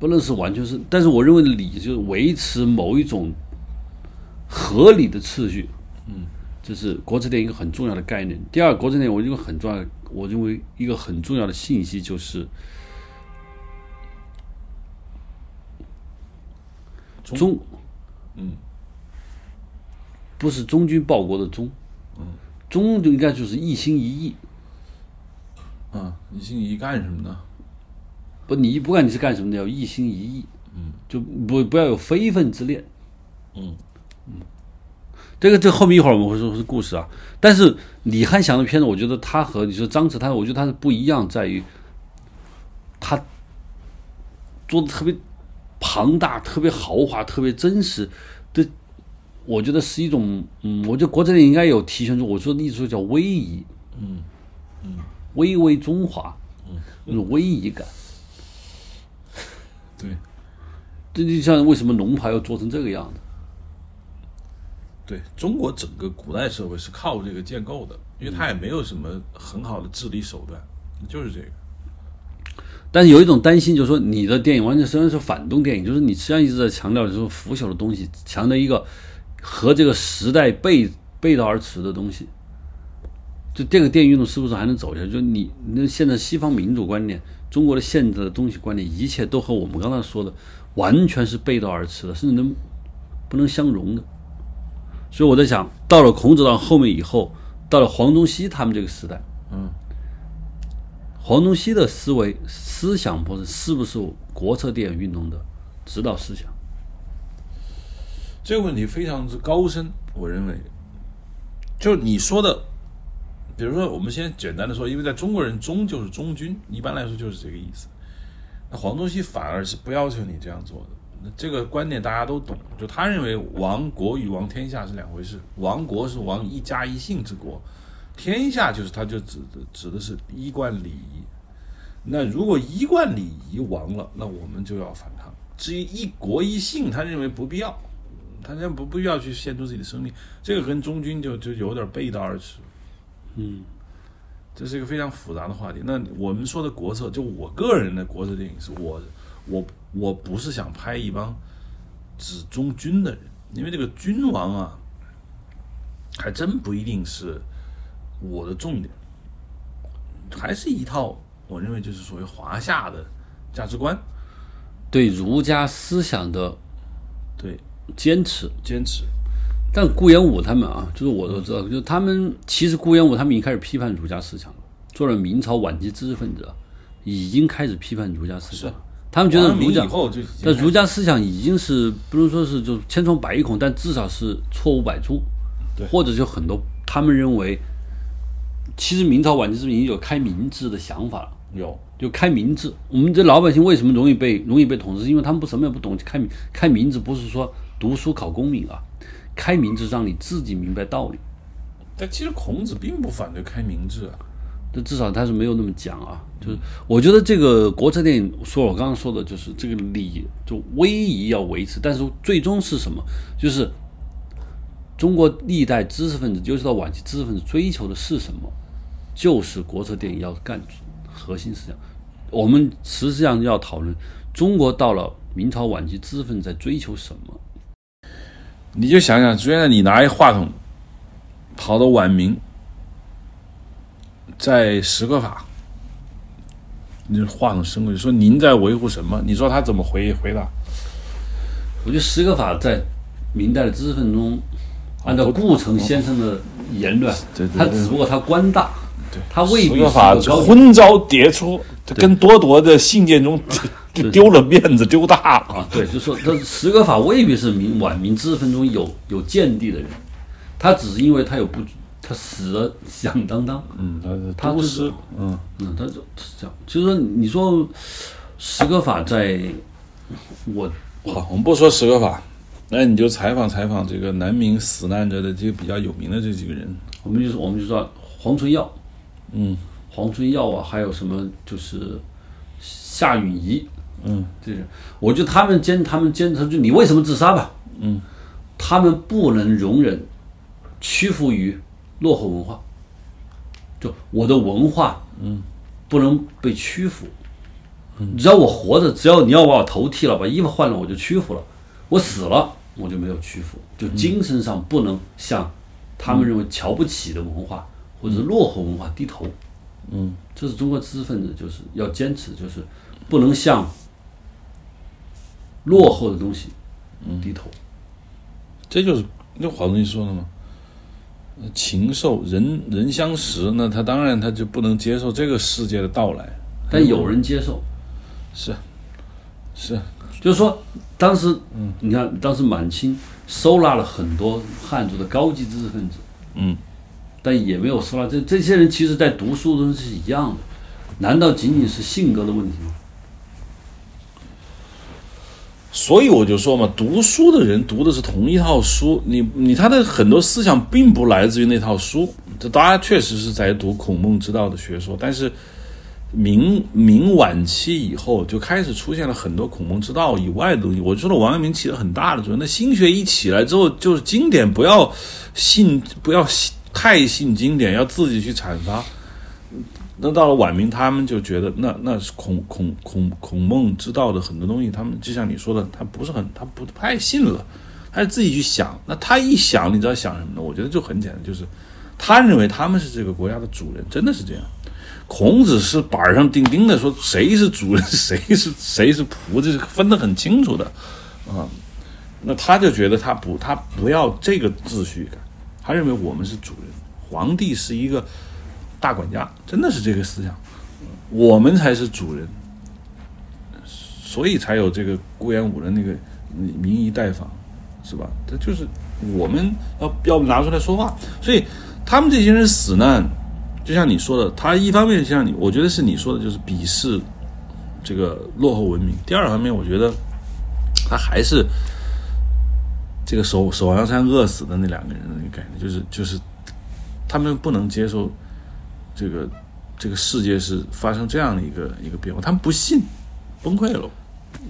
不能是完全是，但是我认为理就是维持某一种合理的次序，嗯。这是国策电影一个很重要的概念。第二，国策电影我认为很重要，我认为一个很重要的信息就是忠，嗯，不是忠君报国的忠，嗯，忠就应该就是一心一意，啊，一心一意干什么呢？不，你不管你是干什么的，要一心一意，嗯，就不不要有非分之恋，嗯，嗯。这个这后面一会儿我们会说是故事啊，但是李翰祥的片子，我觉得他和你说张弛，他我觉得他是不一样，在于他做的特别庞大、特别豪华、特别真实的，我觉得是一种，嗯，我觉得国策电影应该有体现出我说的意思叫威仪，嗯嗯，巍巍中华，嗯，那种威仪感，对，这就像为什么龙牌要做成这个样子？对中国整个古代社会是靠这个建构的，因为它也没有什么很好的治理手段，就是这个。但是有一种担心，就是说你的电影完全实际上是反动电影，就是你实际上一直在强调就是腐朽的东西，强调一个和这个时代背背道而驰的东西。就这个电影运动是不是还能走下去？就你那现在西方民主观念，中国的现在的东西观念，一切都和我们刚才说的完全是背道而驰的，甚至能不能相容的。所以我在想，到了孔子到后面以后，到了黄宗羲他们这个时代，嗯，黄宗羲的思维思想不是是不是国策电影运动的指导思想？这个问题非常之高深，我认为，就你说的，比如说我们先简单的说，因为在中国人忠就是忠君，一般来说就是这个意思。那黄宗羲反而是不要求你这样做的。那这个观点大家都懂，就他认为亡国与亡天下是两回事，亡国是亡一家一姓之国，天下就是他就指的指的是一贯礼仪。那如果一贯礼仪亡了，那我们就要反抗。至于一国一姓，他认为不必要，他认为不不必要去献出自己的生命，这个跟忠君就就有点背道而驰。嗯，这是一个非常复杂的话题。那我们说的国策，就我个人的国策电影，是我我我不是想拍一帮只忠君的人，因为这个君王啊，还真不一定是我的重点，还是一套我认为就是所谓华夏的价值观，对儒家思想的对坚持。坚持。但顾炎武他们啊，就是我都知道，就是他们其实顾炎武他们已经开始批判儒家思想了。做了明朝晚期知识分子啊，已经开始批判儒家思想了。他们觉得儒家但儒家思想已经是不能说是就千疮百孔，但至少是错误百出，对或者就很多他们认为，其实明朝晚期是不是已经有开明制的想法了？有就开明制，我们这老百姓为什么容易被容易被统治？因为他们不什么也不懂。开明开明制不是说读书考功名啊，开明制让你自己明白道理。但其实孔子并不反对开明制啊。这至少他是没有那么讲啊，就是我觉得这个国策电影，说我刚刚说的就是这个礼就威仪要维持，但是最终是什么？就是中国历代知识分子，尤其到晚期知识分子追求的是什么？就是国策电影要干核心思想。我们实际上要讨论中国到了明朝晚期知识分子在追求什么？你就想想，虽然你拿一话筒跑到晚明，在史可法，你这话筒伸过去说您在维护什么？你说他怎么回回答？我觉得史可法在明代的知识分子中，按照顾城先生的言论他只不过他官大，他未必是史可法个昏招迭出，跟多铎的信件中就丢了面子，丢大了。啊，对，就说他史可法未必是明晚明知识分子中有有见地的人，他只是因为他有不他死的响当当，嗯，他是他不是，嗯，嗯，他就是这样。就是说，你说十个法在我好，我们不说十个法，那你就采访采访这个南明死难者的这个比较有名的这几个人。我们就是我们就说黄春耀，嗯黄春耀啊，还有什么就是夏允彝，嗯这是，我觉得他们坚他们坚持就你为什么自杀吧？嗯，他们不能容忍屈服于落后文化，就我的文化，嗯，不能被屈服。只要我活着，只要你要把我头剃了，把衣服换了，我就屈服了。我死了，我就没有屈服，就精神上不能向他们认为瞧不起的文化或者是落后文化低头。嗯，这是中国知识分子就是要坚持，就是不能向落后的东西低头。这就是那黄宗羲说的嘛。禽兽人人相识，那他当然他就不能接受这个世界的到来。但有人接受，是是，就是说，当时，嗯，你看，当时满清收纳了很多汉族的高级知识分子，嗯，但也没有收纳这这些人，其实在读书的时候是一样的，难道仅仅是性格的问题吗？所以我就说嘛，读书的人读的是同一套书，你你他的很多思想并不来自于那套书，这大家确实是在读孔孟之道的学说，但是明明晚期以后就开始出现了很多孔孟之道以外的东西。我说的，王阳明起了很大的作用。那心学一起来之后，就是经典不要信，不要太信经典，要自己去阐发。那到了晚明，他们就觉得那那是孔孔孔孔孟之道的很多东西，他们就像你说的，他不是很他不太信了，他自己去想。那他一想，你知道想什么呢？我觉得就很简单，就是他认为他们是这个国家的主人，真的是这样。孔子是板上钉钉的说谁是主人，谁是谁是仆，这是分得很清楚的啊。那他就觉得他不他不要这个秩序感，他认为我们是主人，皇帝是一个。大管家真的是这个思想，我们才是主人，所以才有这个顾炎武的那个民仪代访，是吧？这就是我们要要拿出来说话。所以他们这些人死呢，就像你说的，他一方面像你，我觉得是你说的，就是鄙视这个落后文明；第二方面，我觉得他还是这个守守阳山饿死的那两个人的那个感觉，就是就是他们不能接受。这个这个世界是发生这样的一个一个变化，他们不信，崩溃了。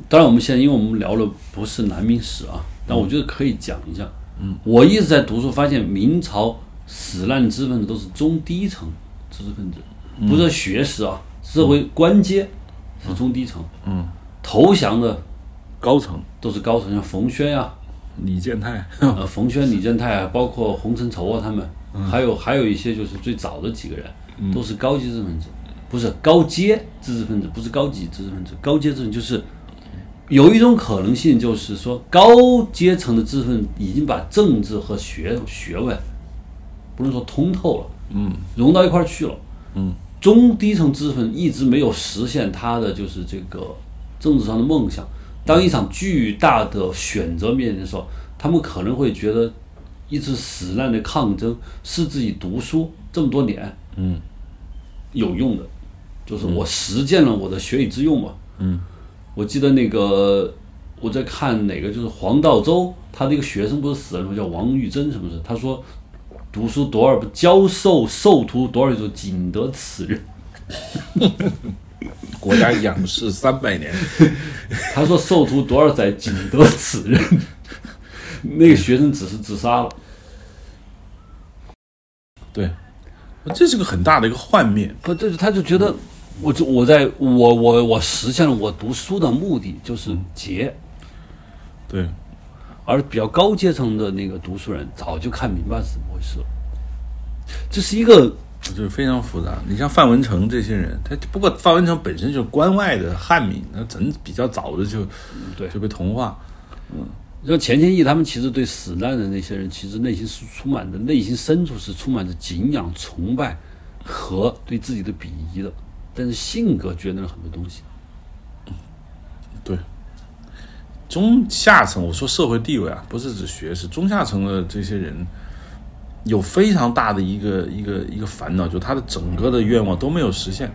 当然，我们现在因为我们聊的不是南明史啊，但我觉得可以讲一下。嗯，我一直在读书，发现明朝死难知识分子都是中低层知识分子，不是学识啊，社会官阶是中低层。嗯，投降的高层都是高层，像冯轩呀、李建泰，呃，冯轩、李建泰啊，包括洪承畴啊，他们，还有还有一些就是最早的几个人。都是高级知识分子，不是高阶知识分子，不是高级知识分子。高阶知识就是有一种可能性，就是说高阶层的知识分子已经把政治和学学问不能说通透了，嗯，融到一块儿去了，嗯。中低层知识分子一直没有实现他的就是这个政治上的梦想。当一场巨大的选择面临的时候，他们可能会觉得一次死难的抗争是自己读书这么多年，嗯。有用的，就是我实践了我的学以致用嘛。嗯，我记得那个我在看哪个，就是黄道周，他那个学生不是死了吗？叫王玉珍，是不是？他说读书多少，教授授徒多少，就仅得此人。国家仰视三百年。他说授徒多少载，仅得此人。那个学生只是自杀了。对。这是个很大的一个幻灭，不，这他就觉得，我就我在我我我实现了我读书的目的，就是节，对，而比较高阶层的那个读书人早就看明白是怎么回事了，这是一个就是非常复杂。你像范文成这些人，他不过范文成本身就是关外的汉民，他真比较早的就对。就被同化，嗯。说钱谦益他们其实对死难的那些人，其实内心是充满着内心深处是充满着敬仰、崇拜和对自己的鄙夷的，但是性格决定了很多东西。对，中下层我说社会地位啊，不是指学识，中下层的这些人有非常大的一个一个一个烦恼，就他的整个的愿望都没有实现。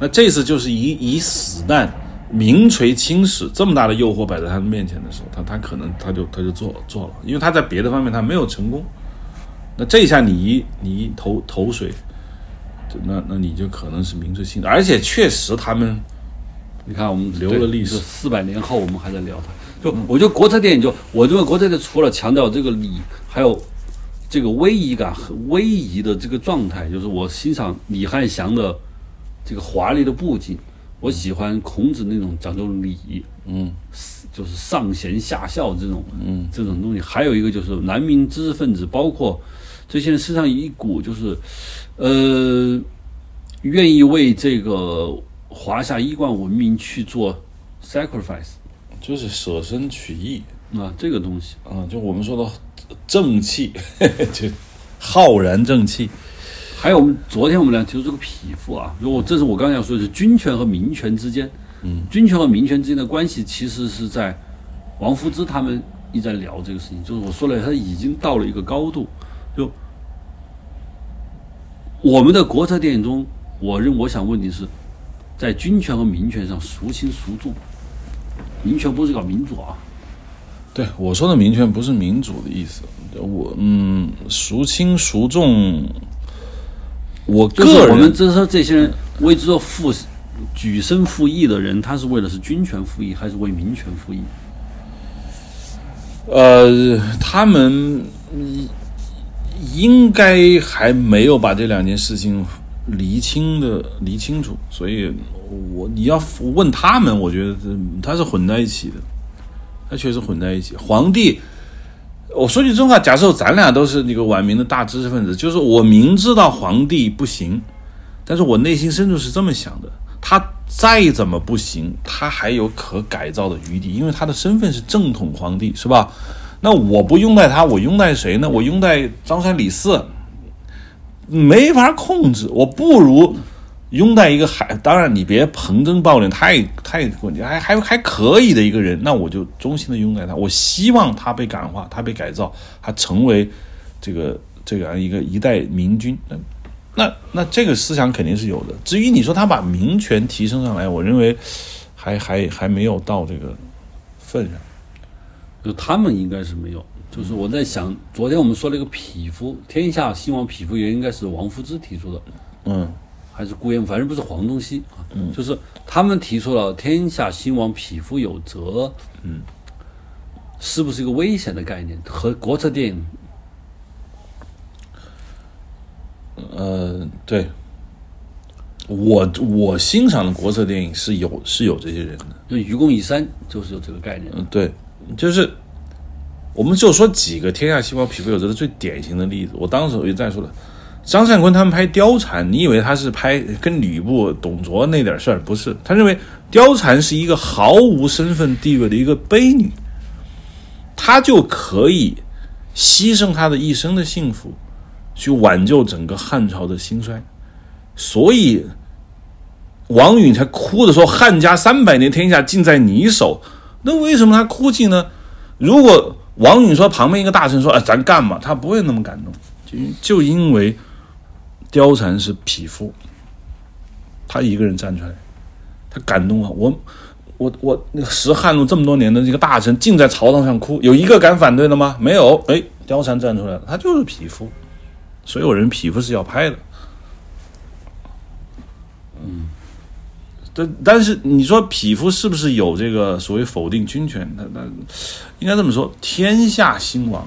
那这次就是以以死难。名垂青史，这么大的诱惑摆在他的面前的时候，他他可能他就他就做做了，因为他在别的方面他没有成功。那这一下你一你一投投水，那那你就可能是名垂青史，而且确实他们，你看我们留了历史，四百年后我们还在聊他。就我觉得国策电影，就我认为国策电影除了强调这个礼，还有这个威仪感和威仪的这个状态，就是我欣赏李汉祥的这个华丽的布景。我喜欢孔子那种讲究礼，嗯，就是上贤下孝这种，嗯，这种东西。还有一个就是南明知识分子，包括这些人身上一股就是，呃，愿意为这个华夏一贯文明去做 sacrifice，就是舍身取义啊，这个东西啊，就我们说的正气，就浩然正气。还有我们昨天我们俩提出这个匹夫啊，如果这是我刚才要说的是军权和民权之间，嗯，军权和民权之间的关系，其实是在王夫之他们一直在聊这个事情，就是我说了，他已经到了一个高度，就我们的国策电影中，我认我想问题是，在军权和民权上孰轻孰重？民权不是搞民主啊？对我说的民权不是民主的意思，我嗯，孰轻孰重？我个人，我们就是说这些人为之做付举身赴义的人，他是为了是军权复义，还是为民权复义？呃，他们嗯应该还没有把这两件事情厘清的厘清楚，所以我你要问他们，我觉得这他是混在一起的，他确实混在一起。皇帝，我说句真话，假设咱俩都是那个晚明的大知识分子，就是我明知道皇帝不行，但是我内心深处是这么想的，他再怎么不行，他还有可改造的余地，因为他的身份是正统皇帝，是吧？那我不拥戴他，我拥戴谁呢？我拥戴张三李四，没法控制。我不如拥戴一个还，当然你别横征暴敛，太太还还还可以的一个人，那我就衷心的拥戴他。我希望他被感化，他被改造，他成为这个这样一个一代明君。那那那这个思想肯定是有的。至于你说他把民权提升上来，我认为还还还没有到这个份上。就他们应该是没有。就是我在想，昨天我们说那个匹夫，天下兴亡匹夫，也应该是王夫之提出的，嗯还是顾炎，反正不是黄宗羲啊。就是他们提出了天下兴亡匹夫有责，嗯，是不是一个危险的概念？和国策电影呃，对，我我欣赏的国策电影是有是有这些人的。就愚公移山就是有这个概念。嗯，对，就是我们就说几个天下兴亡匹夫有责的最典型的例子。我当时我就再说了，张善坤他们拍貂蝉，你以为他是拍跟吕布、董卓那点事儿？不是，他认为貂蝉是一个毫无身份地位的一个卑女，她就可以牺牲她的一生的幸福，去挽救整个汉朝的兴衰，所以。王允才哭着说：“汉家三百年天下尽在你手。”那为什么他哭泣呢？如果王允说旁边一个大臣说：“哎，咱干嘛？”他不会那么感动，就就因为貂蝉是匹夫，他一个人站出来，他感动啊！我我我那个识汉路这么多年的这个大臣，竟在朝堂上哭，有一个敢反对的吗？没有。哎，貂蝉站出来了，他就是匹夫，所有人匹夫是要拍的。嗯但但是你说匹夫是不是有这个所谓否定军权？那那应该这么说：天下兴亡，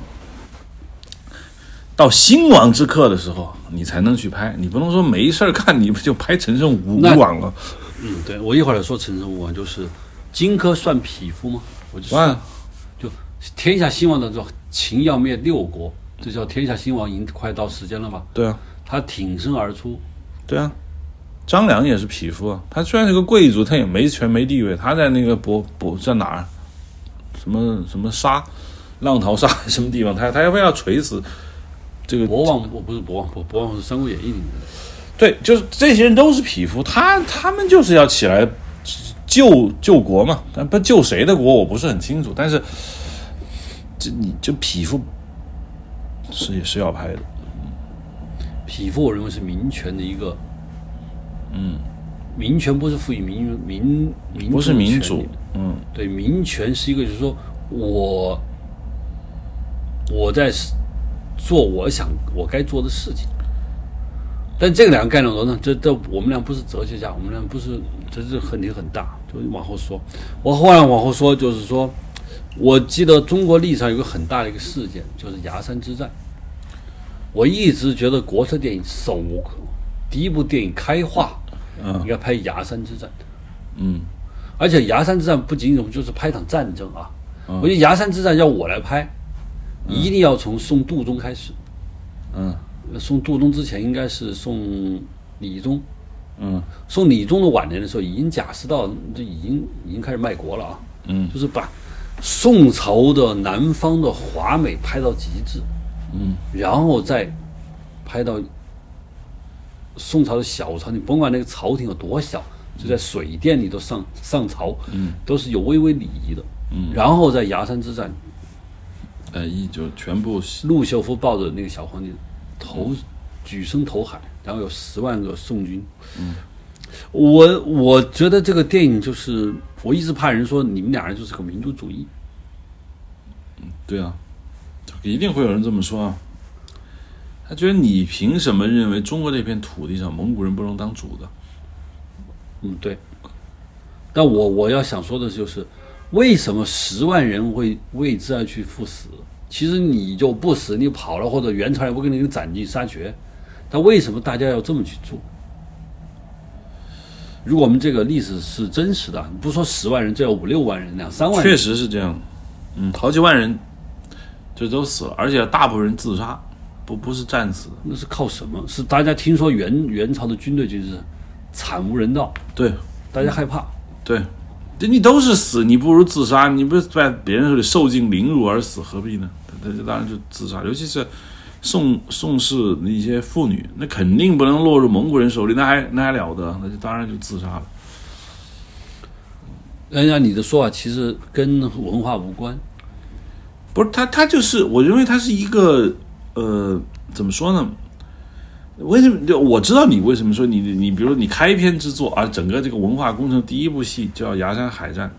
到兴亡之刻的时候，你才能去拍。你不能说没事儿干，你不就拍陈胜吴吴那王了？嗯，对我一会儿说陈胜吴广，就是荆轲算匹夫吗？我就说完，就天下兴亡的时候，秦要灭六国，这叫天下兴亡，已经快到时间了吧？对啊，他挺身而出，对啊。张良也是匹夫啊，他虽然是个贵族，他也没权没地位。他在那个博博在哪儿？什么什么沙，浪淘沙 什么地方？他他要不要锤死这个博望我不是博望，博博望是《三国演义》里面的。对，就是这些人都是匹夫，他他们就是要起来救救国嘛，但不救谁的国我不是很清楚，但是这你就匹夫是也是要拍的，匹夫，我认为是民权的一个，嗯，民权不是赋予民民民不是民主，嗯。对，民权是一个，就是说我我在做我想我该做的事情。但这个两个概念中呢，这这我们俩不是哲学家，我们俩不是，这是问题很大。就往后说，我后来往后说，就是说，我记得中国历史上有个很大的一个事件，就是崖山之战。我一直觉得国策电影首第一部电影开画，嗯应该拍崖山之战。嗯而且崖山之战不仅仅就是拍场战争啊，我觉得崖山之战要我来拍，一定要从宋杜宗开始。嗯。宋杜宗之前应该是宋理宗，嗯。宋理宗的晚年的时候，已经贾似道就已经已经开始卖国了啊，嗯。就是把宋朝的南方的华美拍到极致，嗯，然后再拍到宋朝的小朝廷，甭管那个朝廷有多小，就在水殿里头上上朝，嗯，都是有微微礼仪的，嗯，然后在崖山之战，呃，一就全部陆秀夫抱着那个小皇帝投举身投海，然后有十万个宋军。嗯，我我觉得这个电影就是，我一直怕人说你们俩人就是个民族主义。对啊，一定会有人这么说啊。他觉得你凭什么认为中国这片土地上蒙古人不能当主的？嗯，对。但我我要想说的就是，为什么十万人会为之而去赴死？其实你就不死，你跑了，或者元朝也不给你斩尽杀绝。但为什么大家要这么去做？如果我们这个历史是真实的，不说十万人，这要五六万人、两三万人，确实是这样，嗯，好几万人就都死了，而且大部分人自杀，不不是战死。那是靠什么？是大家听说元元朝的军队就是惨无人道，对大家害怕。对，这你都是死，你不如自杀，你不是在别人手里受尽凌辱而死，何必呢？当然就自杀，尤其是宋宋氏的一些妇女，那肯定不能落入蒙古人手里，那还那还了得？那就当然就自杀了。按照你的说法，其实跟文化无关。不是他，他就是我认为他是一个呃，怎么说呢？为什么？就我知道你为什么说你你，比如你开篇之作啊，整个这个文化工程第一部戏叫《崖山海战》。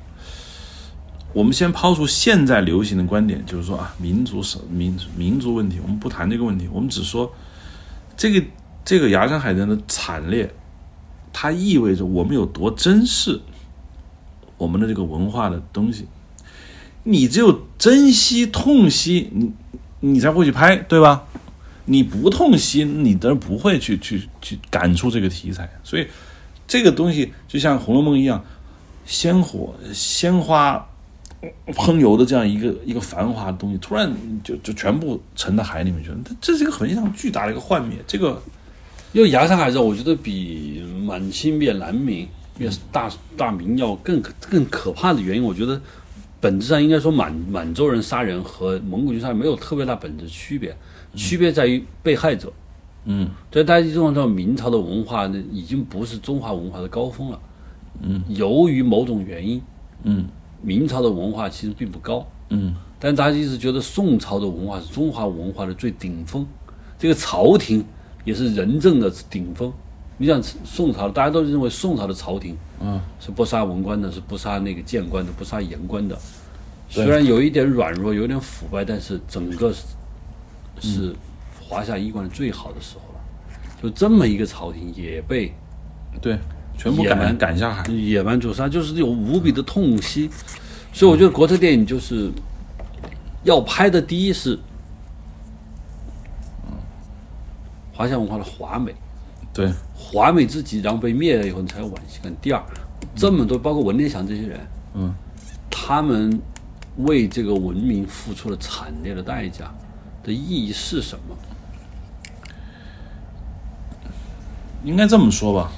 我们先抛出现在流行的观点，就是说啊，民族是民民族问题，我们不谈这个问题，我们只说这个这个崖山海战的惨烈，它意味着我们有多珍视我们的这个文化的东西。你只有珍惜、痛惜，你你才会去拍，对吧？你不痛心，你都不会去去去感触这个题材。所以这个东西就像《红楼梦》一样，鲜活、鲜花喷油的这样一个一个繁华的东西，突然就就全部沉到海里面去了。这是一个非常巨大的一个幻灭。这个因为崖山海战，我觉得比满清灭南明、灭大大明要更更可怕的原因，我觉得本质上应该说满满洲人杀人和蒙古军杀人没有特别大本质区别，区别在于被害者。嗯，在大家这种种明朝的文化呢，已经不是中华文化的高峰了。嗯，由于某种原因，嗯明朝的文化其实并不高。嗯但大家一直觉得宋朝的文化是中华文化的最顶峰，这个朝廷也是仁政的顶峰。你想宋朝，大家都认为宋朝的朝廷嗯是不杀文官的，是不杀那个谏官的，不杀言官的。虽然有一点软弱，有点腐败，但是整个是是华夏衣冠最好的时候了。就这么一个朝廷也被对，全部赶赶下海。野蛮屠杀，就是有无比的痛惜。所以我觉得国策电影就是要拍的，第一是华夏文化的华美，对，华美之极，然后被灭了以后，你才有惋惜感。第二，这么多包括文天祥这些人，嗯，他们为这个文明付出了惨烈的代价的意义是什么？应该这么说吧。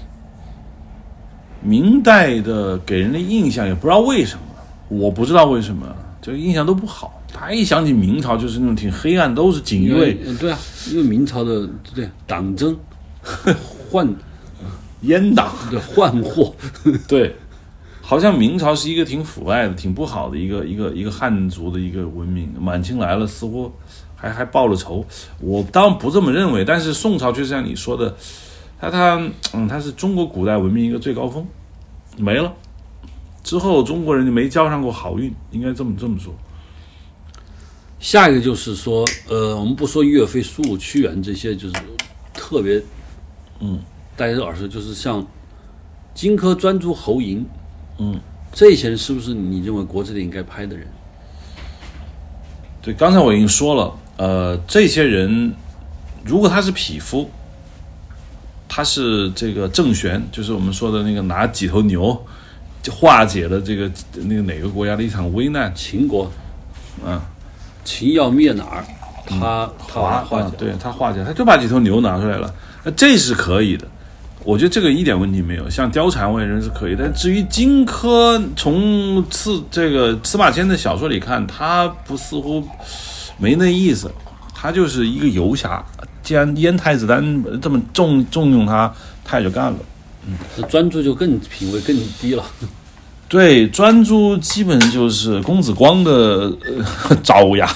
明代的给人的印象也不知道为什么，我不知道为什么，这个印象都不好。他一想起明朝，就是那种挺黑暗，都是锦衣卫、嗯对啊，因为明朝的对党争、换阉党，对换货，对，好像明朝是一个挺腐败的、挺不好的一个一个一个汉族的一个文明。满清来了，似乎还还报了仇。我当然不这么认为，但是宋朝就像你说的，他他嗯，他是中国古代文明一个最高峰，没了。之后中国人就没交上过好运，应该这么这么说。下一个就是说，呃，我们不说岳飞、苏武、屈原这些，就是特别，嗯，大家都耳熟，就是像荆轲、专诸、侯嬴，嗯，这些人是不是你认为国策电影该拍的人？对，刚才我已经说了，呃，这些人如果他是匹夫，他是这个郑玄，就是我们说的那个拿几头牛就化解了这个那个哪个国家的一场危难，秦国，嗯，秦要灭哪儿，他他对他化解，他就把几头牛拿出来了，那这是可以的。我觉得这个一点问题没有，像貂蝉我也认为是可以，但至于荆轲，从司这个司马迁的小说里看，他不似乎没那意思，他就是一个游侠。既然燕太子丹这么重重用他，他也就干了。那专诸就更品位更低了。对，专诸基本就是公子光的、呃、爪牙。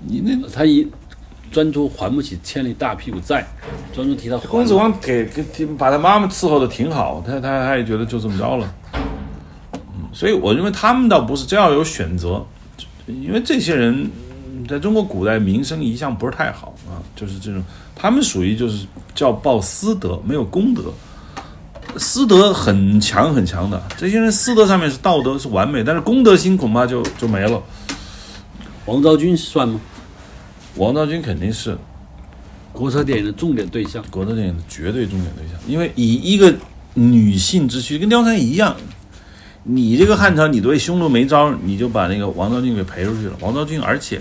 你那个他一专诸还不起欠了大屁股债，专诸替他还公子光给给把他妈妈伺候的挺好，他他他也觉得就这么着了。嗯，所以我认为他们倒不是真要有选择，因为这些人在中国古代名声一向不是太好啊，就是这种他们属于就是叫报私德，没有公德。私德很强很强的，这些人私德上面是道德是完美，但是公德心恐怕就就没了。王昭君算吗？王昭君肯定是国策电影的重点对象。国策电影的绝对重点对象，因为以一个女性之躯跟貂蝉一样，你这个汉朝你对匈奴没招，你就把那个王昭君给赔出去了。王昭君，而且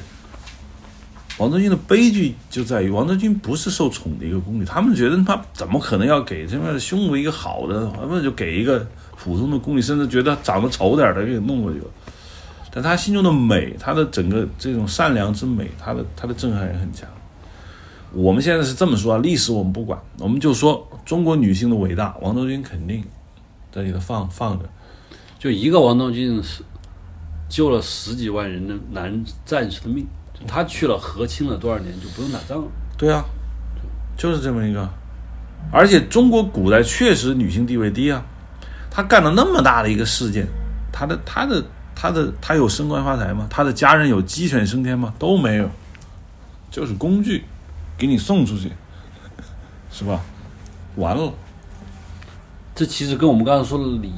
王昭君的悲剧就在于王昭君不是受宠的一个宫女，他们觉得他怎么可能要给这边匈奴一个好的，不就给一个普通的宫女，甚至觉得长得丑点的给弄过去了。但他心中的美，他的整个这种善良之美，他的他的震撼也很强。我们现在是这么说啊，历史我们不管，我们就说中国女性的伟大，王昭君肯定在里头放放着。就一个王昭君是救了十几万人的男战士的命，就他去了和亲了多少年就不用打仗了。对啊，就是这么一个。而且中国古代确实女性地位低啊，她干了那么大的一个事件，她的她的她的他有升官发财吗？他的家人有鸡犬升天吗？都没有，就是工具，给你送出去，是吧？完了，这其实跟我们刚才说的礼，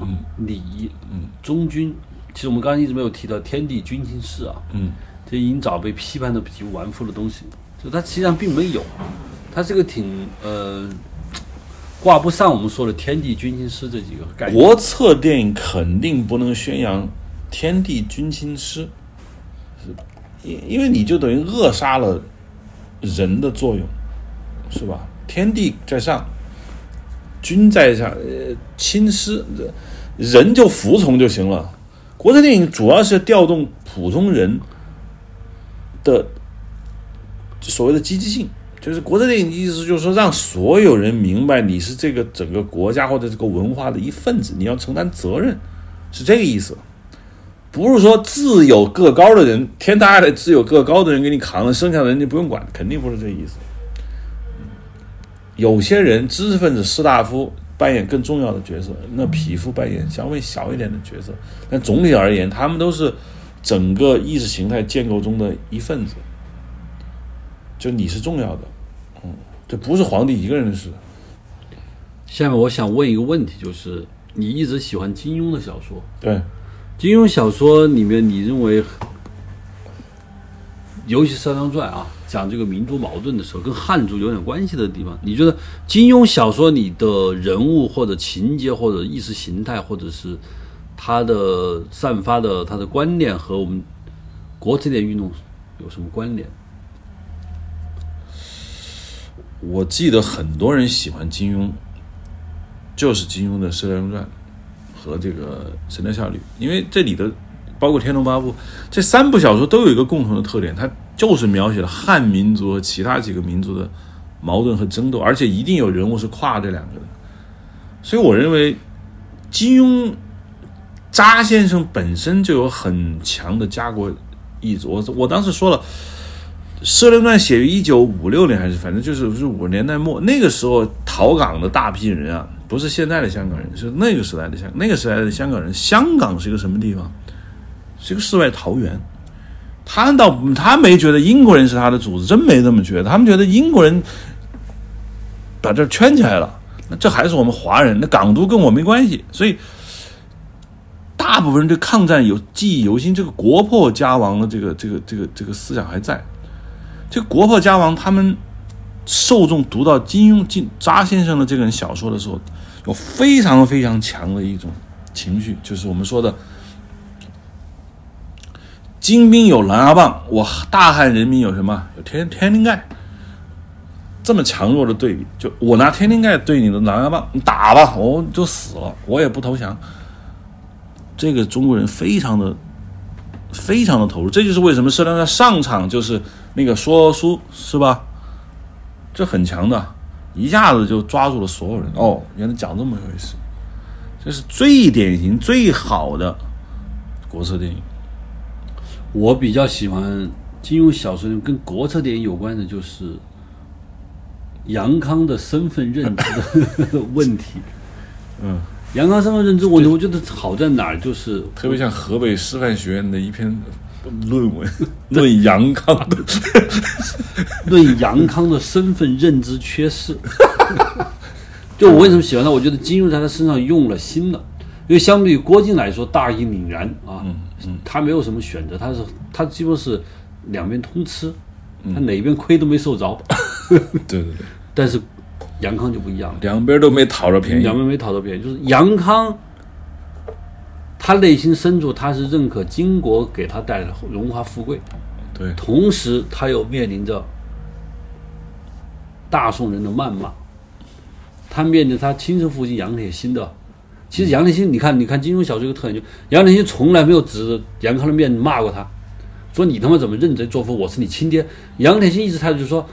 嗯。礼，嗯，忠君，其实我们刚刚一直没有提到天地君亲事啊，嗯，这已经早被批判的体无完肤的东西，就它实际上并没有，它是个挺呃挂不上我们说的天地君亲师这几个概念。国策电影肯定不能宣扬天地君亲师，因因为你就等于扼杀了人的作用，是吧？天地在上，君在下，呃，亲师，人就服从就行了。国策电影主要是调动普通人的所谓的积极性，就是国策电影的意思，就是说让所有人明白你是这个整个国家或者这个文化的一份子，你要承担责任，是这个意思。不是说自有个高的人，天大爱的自有个高的人给你扛了，剩下的人就不用管，肯定不是这意思。有些人知识分子士大夫扮演更重要的角色，那匹夫扮演稍微小一点的角色，但总体而言，他们都是整个意识形态建构中的一份子。就你是重要的，嗯，这不是皇帝一个人的事。下面我想问一个问题，就是你一直喜欢金庸的小说，对，金庸小说里面，你认为，尤其是《射雕传》啊，讲这个民族矛盾的时候，跟汉族有点关系的地方，你觉得金庸小说里的人物或者情节或者意识形态，或者是他的散发的他的观念和我们国策点运动有什么关联？我记得很多人喜欢金庸，就是金庸的《射雕英雄传》和这个《神雕侠侣》，因为这里的包括《天龙八部》这三部小说都有一个共同的特点，它就是描写了汉民族和其他几个民族的矛盾和争斗，而且一定有人物是跨这两个的。所以我认为，金庸扎先生本身就有很强的家国意志。我我当时说了。《射雕传》写于一九五六年，还是反正就是是五十年代末。那个时候逃港的大批人啊，不是现在的香港人，是那个时代的香那个时代的香港人。香港是一个什么地方？是一个世外桃源。他倒他没觉得英国人是他的主子，真没这么觉得。他们觉得英国人把这圈起来了，那这还是我们华人，那港独跟我没关系。所以大部分人对抗战有记忆犹新，这个国破家亡的这个这个这个这个思想还在。这国破家亡，他们受众读到金庸、金扎先生的这个人小说的时候，有非常非常强的一种情绪，就是我们说的“金兵有狼牙棒，我大汉人民有什么？有天天灵盖。”这么强弱的对比，就我拿天灵盖对你的狼牙棒，你打吧，我就死了，我也不投降。这个中国人非常的。非常的投入，这就是为什么射雕在上场就是那个说书是吧？这很强的，一下子就抓住了所有人。哦，原来讲这么回事，这是最典型、最好的国策电影。我比较喜欢金庸小说里跟国策电影有关的，就是杨康的身份认知的 问题。嗯。杨康身份认知问题，我觉得好在哪儿？就是特别像河北师范学院的一篇论文，论杨康的，论杨康的身份认知缺失。就我为什么喜欢他？我觉得金庸在他身上用了心了，因为相对于郭靖来说，大义凛然啊，他没有什么选择，他是他几乎是两边通吃，他哪边亏都没受着。对对对，但是杨康就不一样了，两边都没讨着便宜两。边没讨着便宜，就是杨康，他内心深处他是认可金国给他带来的荣华富贵，对同时他又面临着大宋人的谩骂，他面临他亲生父亲杨铁心的。其实杨铁心，你看，你看金庸小说有个特点，就杨铁心从来没有指着杨康的面骂过他，说你他妈怎么认贼作父，我是你亲爹。杨铁心一直态度就是说，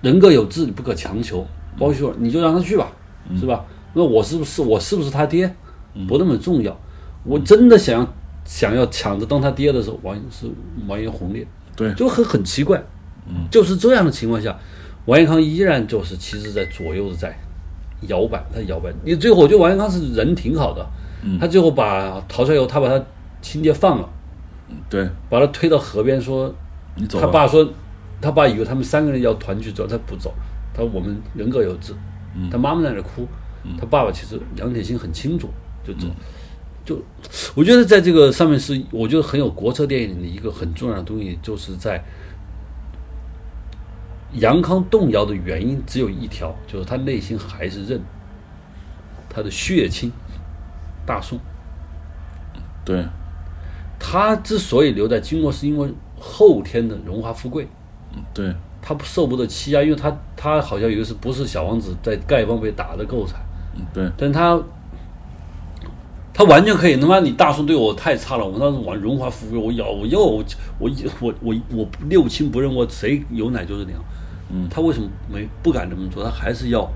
人各有志，你不可强求。包括说你就让他去吧，是吧？那我是不是我是不是他爹，不那么重要。我真的想要想要抢着当他爹的时候，王是完颜洪烈。对。就很很奇怪，嗯。就是这样的情况下，王彦康依然就是其实在左右的在摇摆，他摇摆。你最后我觉得王彦康是人挺好的，他最后把逃出来以后，他把他亲爹放了，对，把他推到河边说，你走。他爸说，他爸以为他们三个人要团聚走，他不走，他说我们人各有志。他妈妈在那哭，他爸爸其实杨铁心很清楚，就走。就我觉得在这个上面是，我觉得很有国策电影的一个很重要的东西，就是在杨康动摇的原因只有一条，就是他内心还是认他的血亲大宋。对。他之所以留在金国，是因为后天的荣华富贵，对。他不受不得欺压，因为他他好像有一个是不是小王子在丐帮被打的够惨，对。但他他完全可以，他妈你大宋对我太差了，我当时玩荣华富贵，我咬我又我我我我我六亲不认，我谁有奶就是娘。嗯，他为什么没不敢这么做？他还是要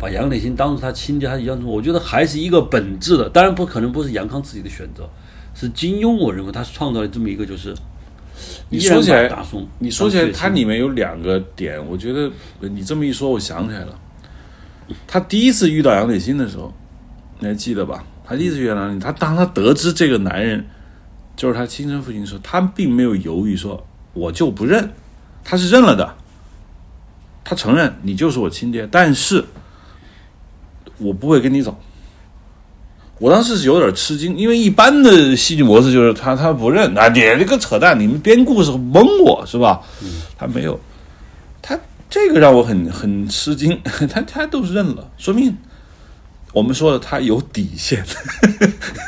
把杨铁心当做他亲爹，他一样做。我觉得还是一个本质的，当然不可能不是杨康自己的选择，是金庸，我认为他创造了这么一个就是。你说起来大宋，你说起来，当血亲它里面有两个点，我觉得呃你这么一说，我想起来了。他第一次遇到杨铁心的时候，你还记得吧？他第一次遇到杨铁心，他当他得知这个男人就是他亲生父亲的时候，他并没有犹豫说我就不认，他是认了的。他承认你就是我亲爹，但是我不会跟你走。我当时是有点吃惊，因为一般的戏剧模式就是他他不认啊，你这个扯淡，你们编故事蒙我是吧？他没有，他这个让我很很吃惊，他他都认了，说明我们说的他有底线，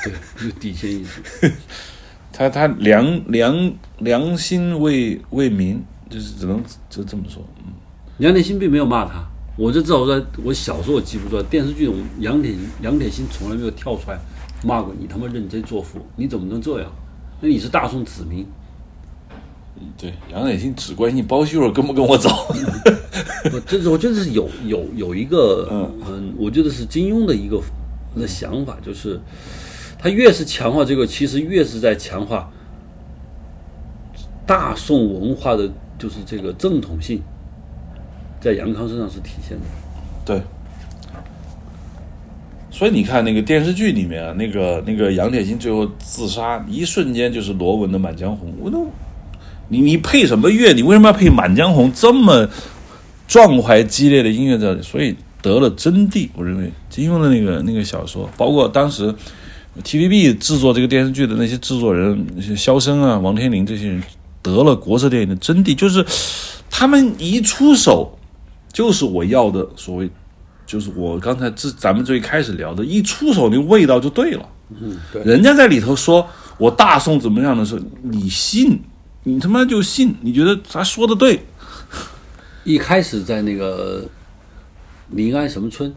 对有底线意识。他他良良良心为为民，就是只能就这么说。嗯杨铁心并没有骂他，我就至少在我小时候我记不住，电视剧中杨铁杨铁心从来没有跳出来骂过你他妈认真作父，你怎么能这样？那你是大宋子民，对，杨铁心只关心包秀儿跟不跟我走。我这是我觉得是有有有一个嗯嗯，我觉得是金庸的一个的想法，就是他越是强化这个，其实越是在强化大宋文化的就是这个正统性，在杨康身上是体现的。对，所以你看那个电视剧里面啊，那个那个杨铁心最后自杀，一瞬间就是罗文的《满江红》，我都，你你配什么乐？你为什么要配《满江红》这么壮怀激烈的音乐在？所以得了真谛。我认为金庸的那个那个小说，包括当时 TVB 制作这个电视剧的那些制作人，那些肖申啊、王天林这些人，得了国色电影的真谛，就是他们一出手。就是我要的所谓，就是我刚才这咱们最开始聊的，一出手那个味道就对了。嗯，对。人家在里头说我大宋怎么样的时候，你信，你他妈就信，你觉得咱说的对。一开始在那个临安什么村，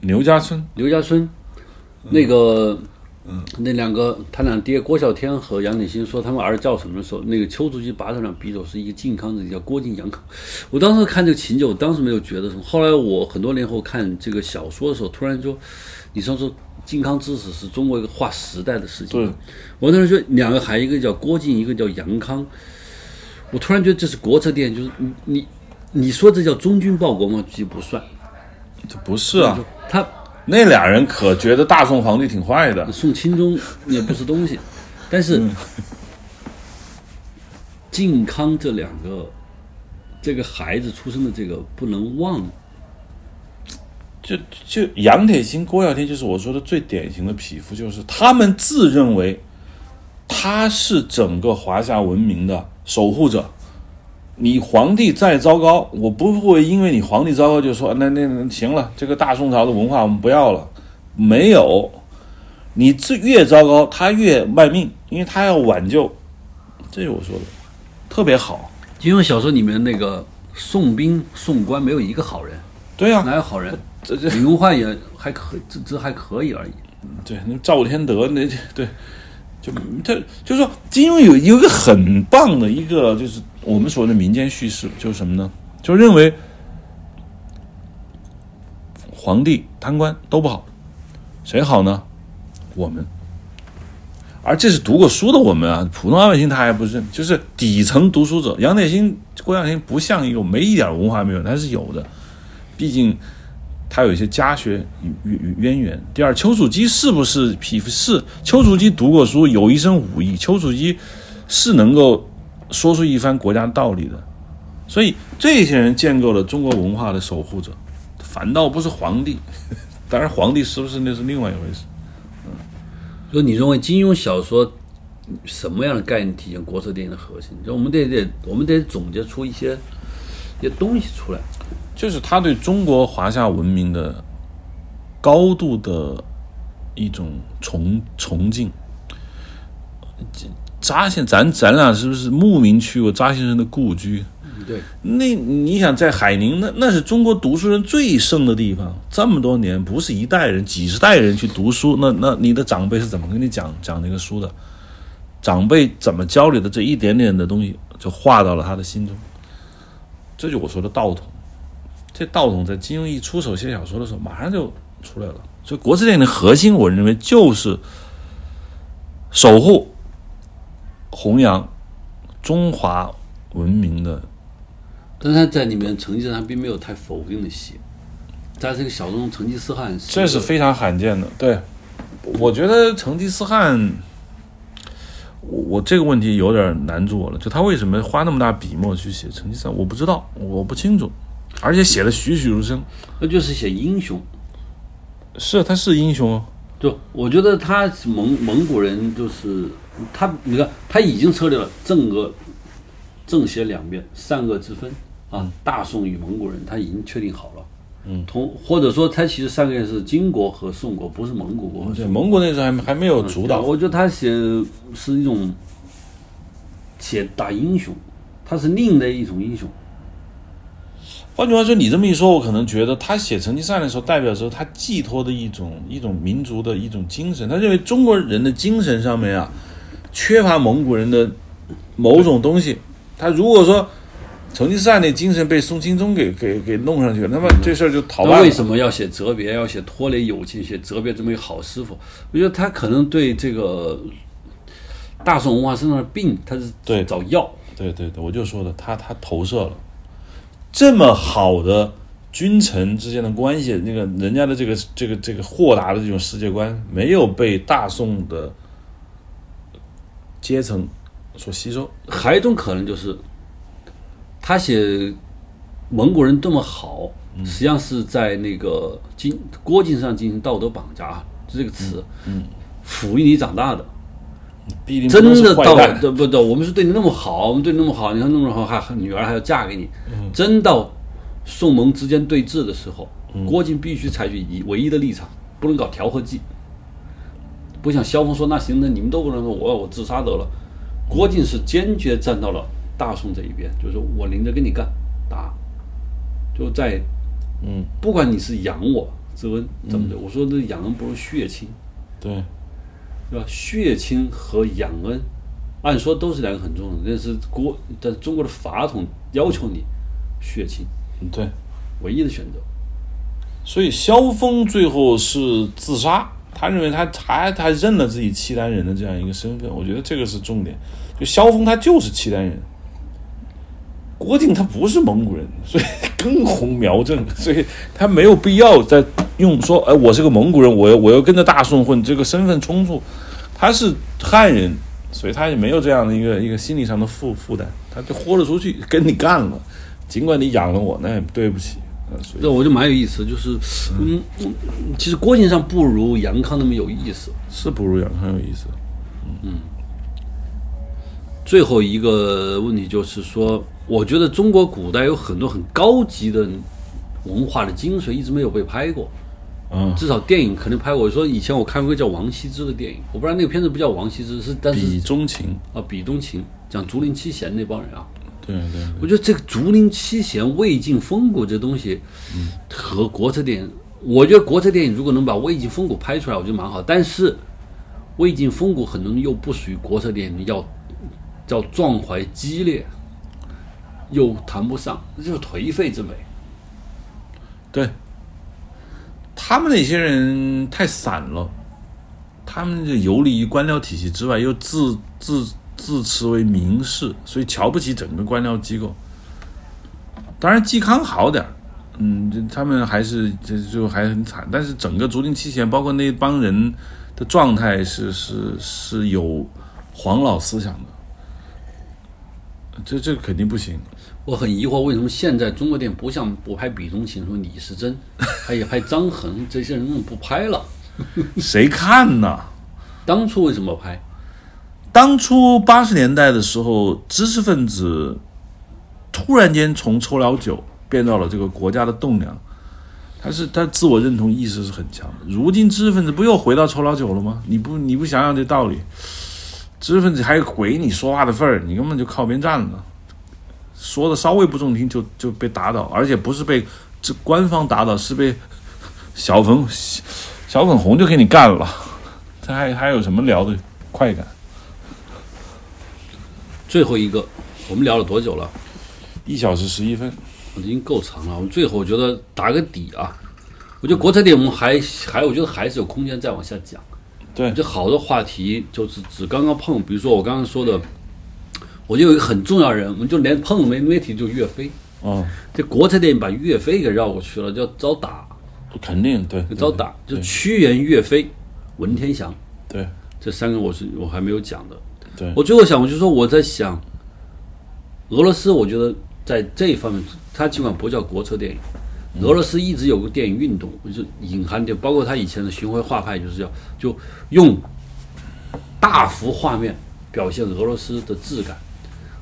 刘家村，刘家村，那个，嗯，那两个他俩爹郭啸天和杨铁心说他们儿子叫什么的时候，那个邱处机拔他俩匕首是一个靖康的叫郭靖杨康。我当时看这个情节，我当时没有觉得什么。后来我很多年后看这个小说的时候，突然说，你上说靖康之耻是中国一个划时代的事情。对，我当时觉得两个孩，一个叫郭靖，一个叫杨康。我突然觉得这是国策电影，就是你你你说这叫忠君报国吗？其实不算。这不是啊，他那俩人可觉得大宋皇帝挺坏的。宋钦宗也不是东西，但是靖康这两个这个孩子出生的这个不能忘，就就杨铁心、郭耀天，就是我说的最典型的匹夫，就是他们自认为他是整个华夏文明的守护者。你皇帝再糟糕，我不会因为你皇帝糟糕就说那那那行了，这个大宋朝的文化我们不要了。没有，你这越糟糕，他越卖命，因为他要挽救。这是我说的，特别好。金庸小说里面那个宋兵、宋官没有一个好人，对呀、哪有好人？这这李文焕也还可，这这还可以而已。对，那赵天德那对，就他就说金庸有有一个很棒的一个，就是我们所谓的民间叙事，就是什么呢？就认为皇帝贪官都不好，谁好呢？我们。而这是读过书的我们啊，普通老百姓他还不认，就是底层读书者。杨铁心、郭向天不像一个没一点文化没有，他是有的，毕竟他有一些家学渊渊源。第二，丘处机是不是匹夫？是，丘处机读过书，有一身武艺，丘处机是能够说出一番国家道理的。所以这些人建构了中国文化的守护者，反倒不是皇帝。当然，皇帝是不是那是另外一回事。就你认为金庸小说什么样的概念体现国策电影的核心？就我们得得我们得总结出一些一些东西出来。就是他对中国华夏文明的高度的一种崇崇敬。扎先，咱咱俩是不是慕名去过扎先生的故居？对，那你想在海宁，那那是中国读书人最盛的地方，这么多年，不是一代人，几十代人去读书，那那你的长辈是怎么跟你讲讲这个书的？长辈怎么教你的？这一点点的东西就化到了他的心中，这就我说的道统。这道总在金庸一出手写小说的时候，马上就出来了。所以国之电影的核心，我认为就是守护、弘扬中华文明的但是他在里面成吉思汗并没有太否定的写，在这个小说中，成吉思汗这是非常罕见的。对，我觉得成吉思汗，我我这个问题有点难住我了。就他为什么花那么大笔墨去写成吉思汗，我不知道，我不清楚，而且写的栩栩如生。那就是写英雄。是，他是英雄哦。就我觉得他蒙蒙古人就是他，你看他已经策略了正恶正邪两边善恶之分啊，大宋与蒙古人他已经确定好了。嗯，同或者说他其实上个人是金国和宋国，不是蒙古国对，蒙古那时候还还没有主导。我觉得他写是一种写大英雄，他是另类一种英雄。换句话说，你这么一说，我可能觉得他写成吉思汗的时候，代表着他寄托的一种一种民族的一种精神。他认为中国人的精神上面啊，缺乏蒙古人的某种东西。他如果说成吉思汗那精神被宋钦宗给给给弄上去了，那么这事儿就逃那办了。为什么要写哲别，要写拖累友情，写哲别这么一个好师傅？我觉得他可能对这个大宋文化身上的病，他是对找药。对对对，我就说的，他他投射了这么好的君臣之间的关系，那个人家的这个这个这个豁达的这种世界观，没有被大宋的阶层所吸收。还有一种可能就是，他写蒙古人这么好，实际上是在那个经郭靖上进行道德绑架，就这个词，嗯，抚育你长大的。必定真的到不对？我们是对你那么好，我们对你那么好，你看那么好，还女儿还要嫁给你。嗯真到宋蒙之间对峙的时候，嗯郭靖必须采取一唯一的立场，不能搞调和剂。不像萧峰说，那行，那你们都不能说，我我自杀得了。郭靖是坚决站到了大宋这一边，就是说我领着跟你干，打，就在，嗯，不管你是养我之恩怎么的，我说这养人不如血亲。对，对吧？血亲和养恩，按说都是两个很重要的，但是国但是中国的法统要求你血亲，嗯对。唯一的选择。所以萧峰最后是自杀，他认为他他他认了自己契丹人的这样一个身份，我觉得这个是重点。就萧峰他就是契丹人，郭靖他不是蒙古人，所以 根红苗正，所以他没有必要再用说，哎，我是个蒙古人，我要我要跟着大宋混，这个身份冲突。他是汉人，所以他也没有这样的一个一个心理上的负负担，他就豁得出去跟你干了，尽管你养了我，那也对不起，呃所以我就蛮有意思，就是嗯，嗯其实郭靖上不如杨康那么有意思。是不如杨康有意思。嗯最后一个问题就是说，我觉得中国古代有很多很高级的文化的精髓一直没有被拍过，嗯，至少电影肯定拍过。我说以前我看过一个叫王羲之的电影，我不知道那个片子不叫王羲之，是但是比钟情，啊比钟情讲竹林七贤那帮人啊。对对我觉得这个竹林七贤、魏晋风骨这东西，和国策电影，我觉得国策电影如果能把魏晋风骨拍出来，我觉得蛮好。但是魏晋风骨可能又不属于国策电影，要叫壮怀激烈，又谈不上，那就是颓废之美。对，他们那些人太散了，他们就游离于官僚体系之外，又自自自持为名士，所以瞧不起整个官僚机构。当然，嵇康好点儿嗯，他们还是这就还很惨，但是整个竹林七贤，包括那帮人的状态是是是有黄老思想的，这这肯定不行。我很疑惑，为什么现在中国电影不像不拍比中情，说李时珍，还有拍张恒这些人不拍了？谁看呢？当初为什么拍？当初八十年代的时候，知识分子突然间从抽老酒变到了这个国家的栋梁，他是他自我认同意识是很强的。如今知识分子不又回到抽老酒了吗？你不你不想想这道理？知识分子还有鬼你说话的份儿，你根本就靠边站了。说的稍微不中听就就被打倒，而且不是被这官方打倒，是被小粉小粉红就给你干了。这还还有什么聊的快感？最后一个，我们聊了多久了？一小时十一分，已经够长了。我们最后我觉得打个底啊，我觉得国产电影我们还还我觉得还是有空间再往下讲。对这好多话题就是只刚刚碰，比如说我刚刚说的，我就有一个很重要人，我们就连碰都没没提，就岳飞。哦，这国产电影把岳飞给绕过去了，叫遭打，肯定对，对遭打，就屈原、岳飞、文天祥。对。这三个我是我还没有讲的。对。我最后想，我就说我在想，俄罗斯，我觉得在这一方面，它尽管不叫国策电影，俄罗斯一直有个电影运动，就是隐含点，包括他以前的巡回画派，就是要就用大幅画面表现俄罗斯的质感，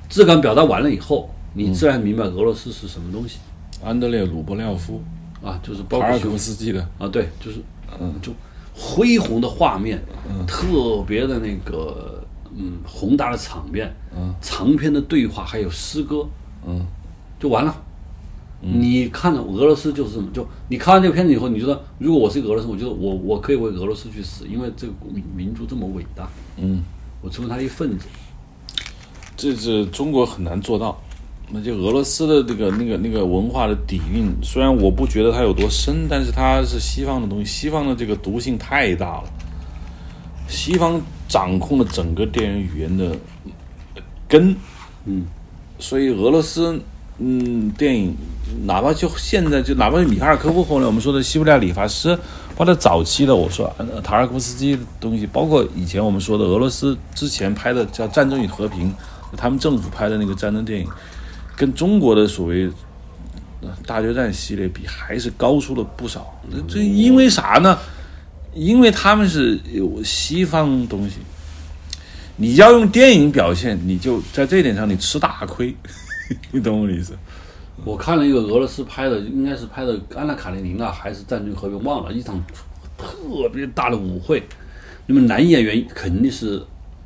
质感表达完了以后，你自然明白俄罗斯是什么东西。安德烈·鲁布廖夫、啊，就是包括巡塔尔科夫斯基的，啊，对，就是，嗯，就恢宏的画面，嗯。特别的那个，嗯，宏大的场面，嗯，长篇的对话，还有诗歌，嗯，就完了。你看了俄罗斯就是这么，就你看完这个片子以后，你觉得如果我是一个俄罗斯，我觉得我我可以为俄罗斯去死，因为这个民民族这么伟大，嗯，我成为他的一份子。这是中国很难做到。那就俄罗斯的这个那个那个文化的底蕴，虽然我不觉得它有多深，但是它是西方的东西，西方的这个毒性太大了。西方掌控了整个电影语言的根，嗯，所以俄罗斯，嗯，电影哪怕就现在就哪怕是米哈尔科夫后来我们说的西伯利亚理发师，或者早期的我说塔尔科夫斯基的东西，包括以前我们说的俄罗斯之前拍的叫《战争与和平》，他们政府拍的那个战争电影，跟中国的所谓呃大决战系列比，还是高出了不少。这这因为啥呢？因为他们是有西方东西，你要用电影表现，你就在这一点上你吃大亏，你懂我的意思？我看了一个俄罗斯拍的，应该是拍的《安娜卡列宁》娜，还是《战争与和平》，忘了一场特别大的舞会，那么男演员肯定是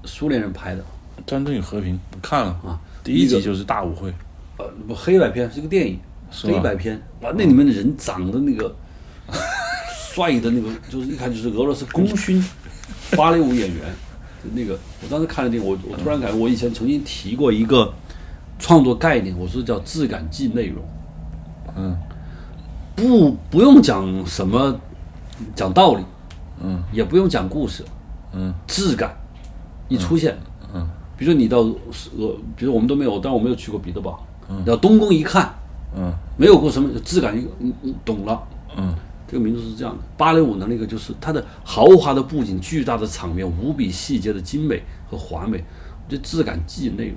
苏联人拍的，《战争与和平》我看了啊，第一集就是大舞会，呃，不黑白片是个电影，黑白片，哇，那里面的人长得那个 帅的那个，就是一看就是俄罗斯功勋芭蕾舞演员，那个我当时看了电影，我我突然感觉我以前曾经提过一个创作概念，我说叫质感即内容，嗯。不不用讲什么讲道理，嗯。也不用讲故事，嗯。质感一出现，嗯比如说你到俄，比如我们都没有，但我没有去过彼得堡，嗯。到东宫一看，嗯。没有过什么质感，你你懂了。嗯。这个民族是这样的，芭蕾舞的那个就是它的豪华的布景、巨大的场面、无比细节的精美和华美，这质感即内容。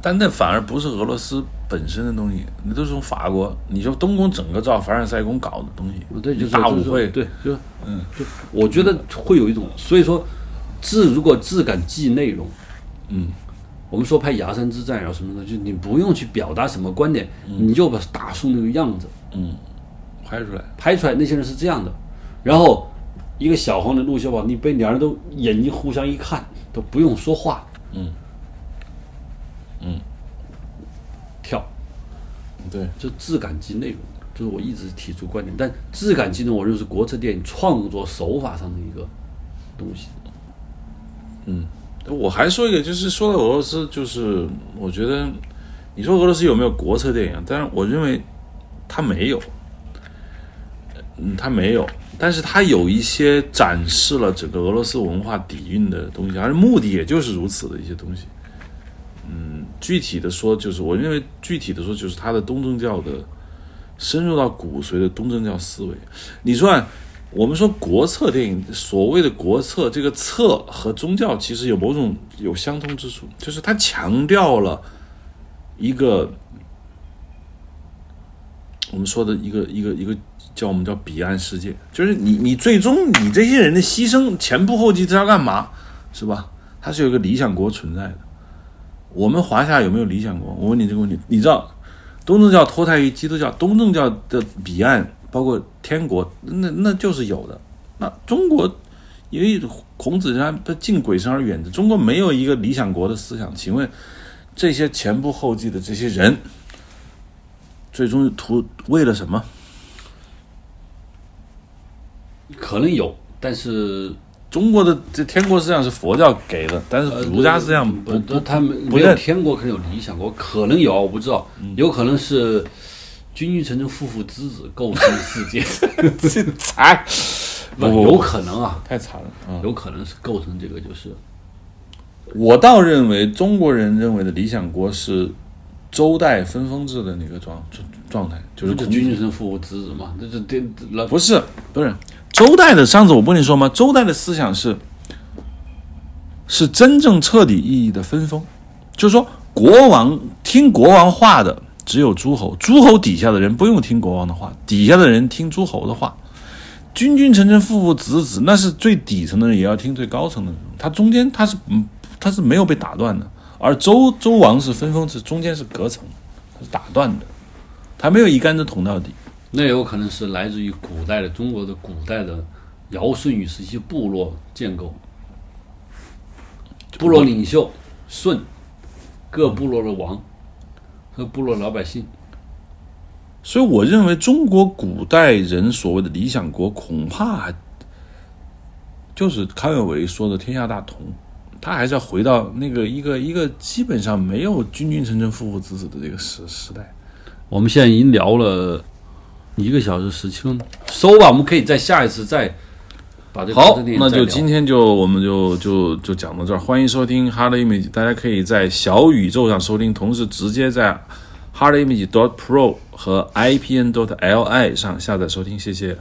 但那反而不是俄罗斯本身的东西，那都是从法国，你说东宫整个照凡尔赛宫搞的东西，对，就是大舞会，对，就嗯，就我觉得会有一种，所以说字如果质感记内容，嗯，我们说拍崖山之战啊什么的，就你不用去表达什么观点，你就把打出那个样子，嗯，拍出来，拍出来那些人是这样的，然后一个小黄的陆小宝，你被两人都眼睛互相一看，都不用说话，嗯。嗯，跳，对，就质感及内容，就是我一直提出观点。但质感及内容，我认为是国策电影创作手法上的一个东西。我还说一个，就是说到俄罗斯，就是我觉得你说俄罗斯有没有国策电影？但是我认为它没有，嗯，它没有，但是它有一些展示了整个俄罗斯文化底蕴的东西，而目的也就是如此的一些东西。嗯，具体的说，就是我认为具体的说，就是它的东正教的深入到骨髓的东正教思维。你说，我们说国策电影，所谓的国策，这个策和宗教其实有某种有相通之处，就是它强调了一个我们说的一个一个一个叫我们叫彼岸世界，就是你你最终你这些人的牺牲前仆后继是要干嘛，是吧？它是有一个理想国存在的。我们华夏有没有理想国？我问你这个问题，你知道东正教脱胎于基督教，东正教的彼岸包括天国，那那就是有的。那中国因为孔子他他敬鬼神而远之，中国没有一个理想国的思想。请问这些前仆后继的这些人，最终图为了什么？可能有，但是中国的这天国思想是佛教给的，但是儒家思想不不，不他们没有不认天国，可能有理想国，可能有啊，我不知道，有可能是君君臣臣父父子子构成世界，惨，不有可能啊，太惨了啊！有可能是构成这个就是我倒认为中国人认为的理想国是周代分封制的那个状状状态，就是君君臣臣父父子子嘛，这这这老不是不是周代的。上次我不跟你说吗？周代的思想是是真正彻底意义的分封，就是说国王听国王话的只有诸侯，诸侯底下的人不用听国王的话，底下的人听诸侯的话。君君臣臣父父子子，那是最底层的人也要听最高层的人，他中间他是嗯他是没有被打断的，而周周王是分封制，中间是隔层，打断的，他没有一竿子捅到底。那有可能是来自于古代的中国的古代的尧舜禹时期部落建构，部落领袖舜，各部落的王和部落老百姓，所以我认为中国古代人所谓的理想国，恐怕就是康有为说的天下大同。他还是要回到那个一个一个基本上没有君君臣臣父父子子的这个时时代。我们现在已经聊了一个小时十七分钟，收吧，我们可以在下一次再把这个好那就今天就我们就就就讲到这儿。欢迎收听 Hard Image，大家可以在小宇宙上收听，同时直接在 Hard Image dot Pro 和 IPN dot LI 上下载收听。谢谢。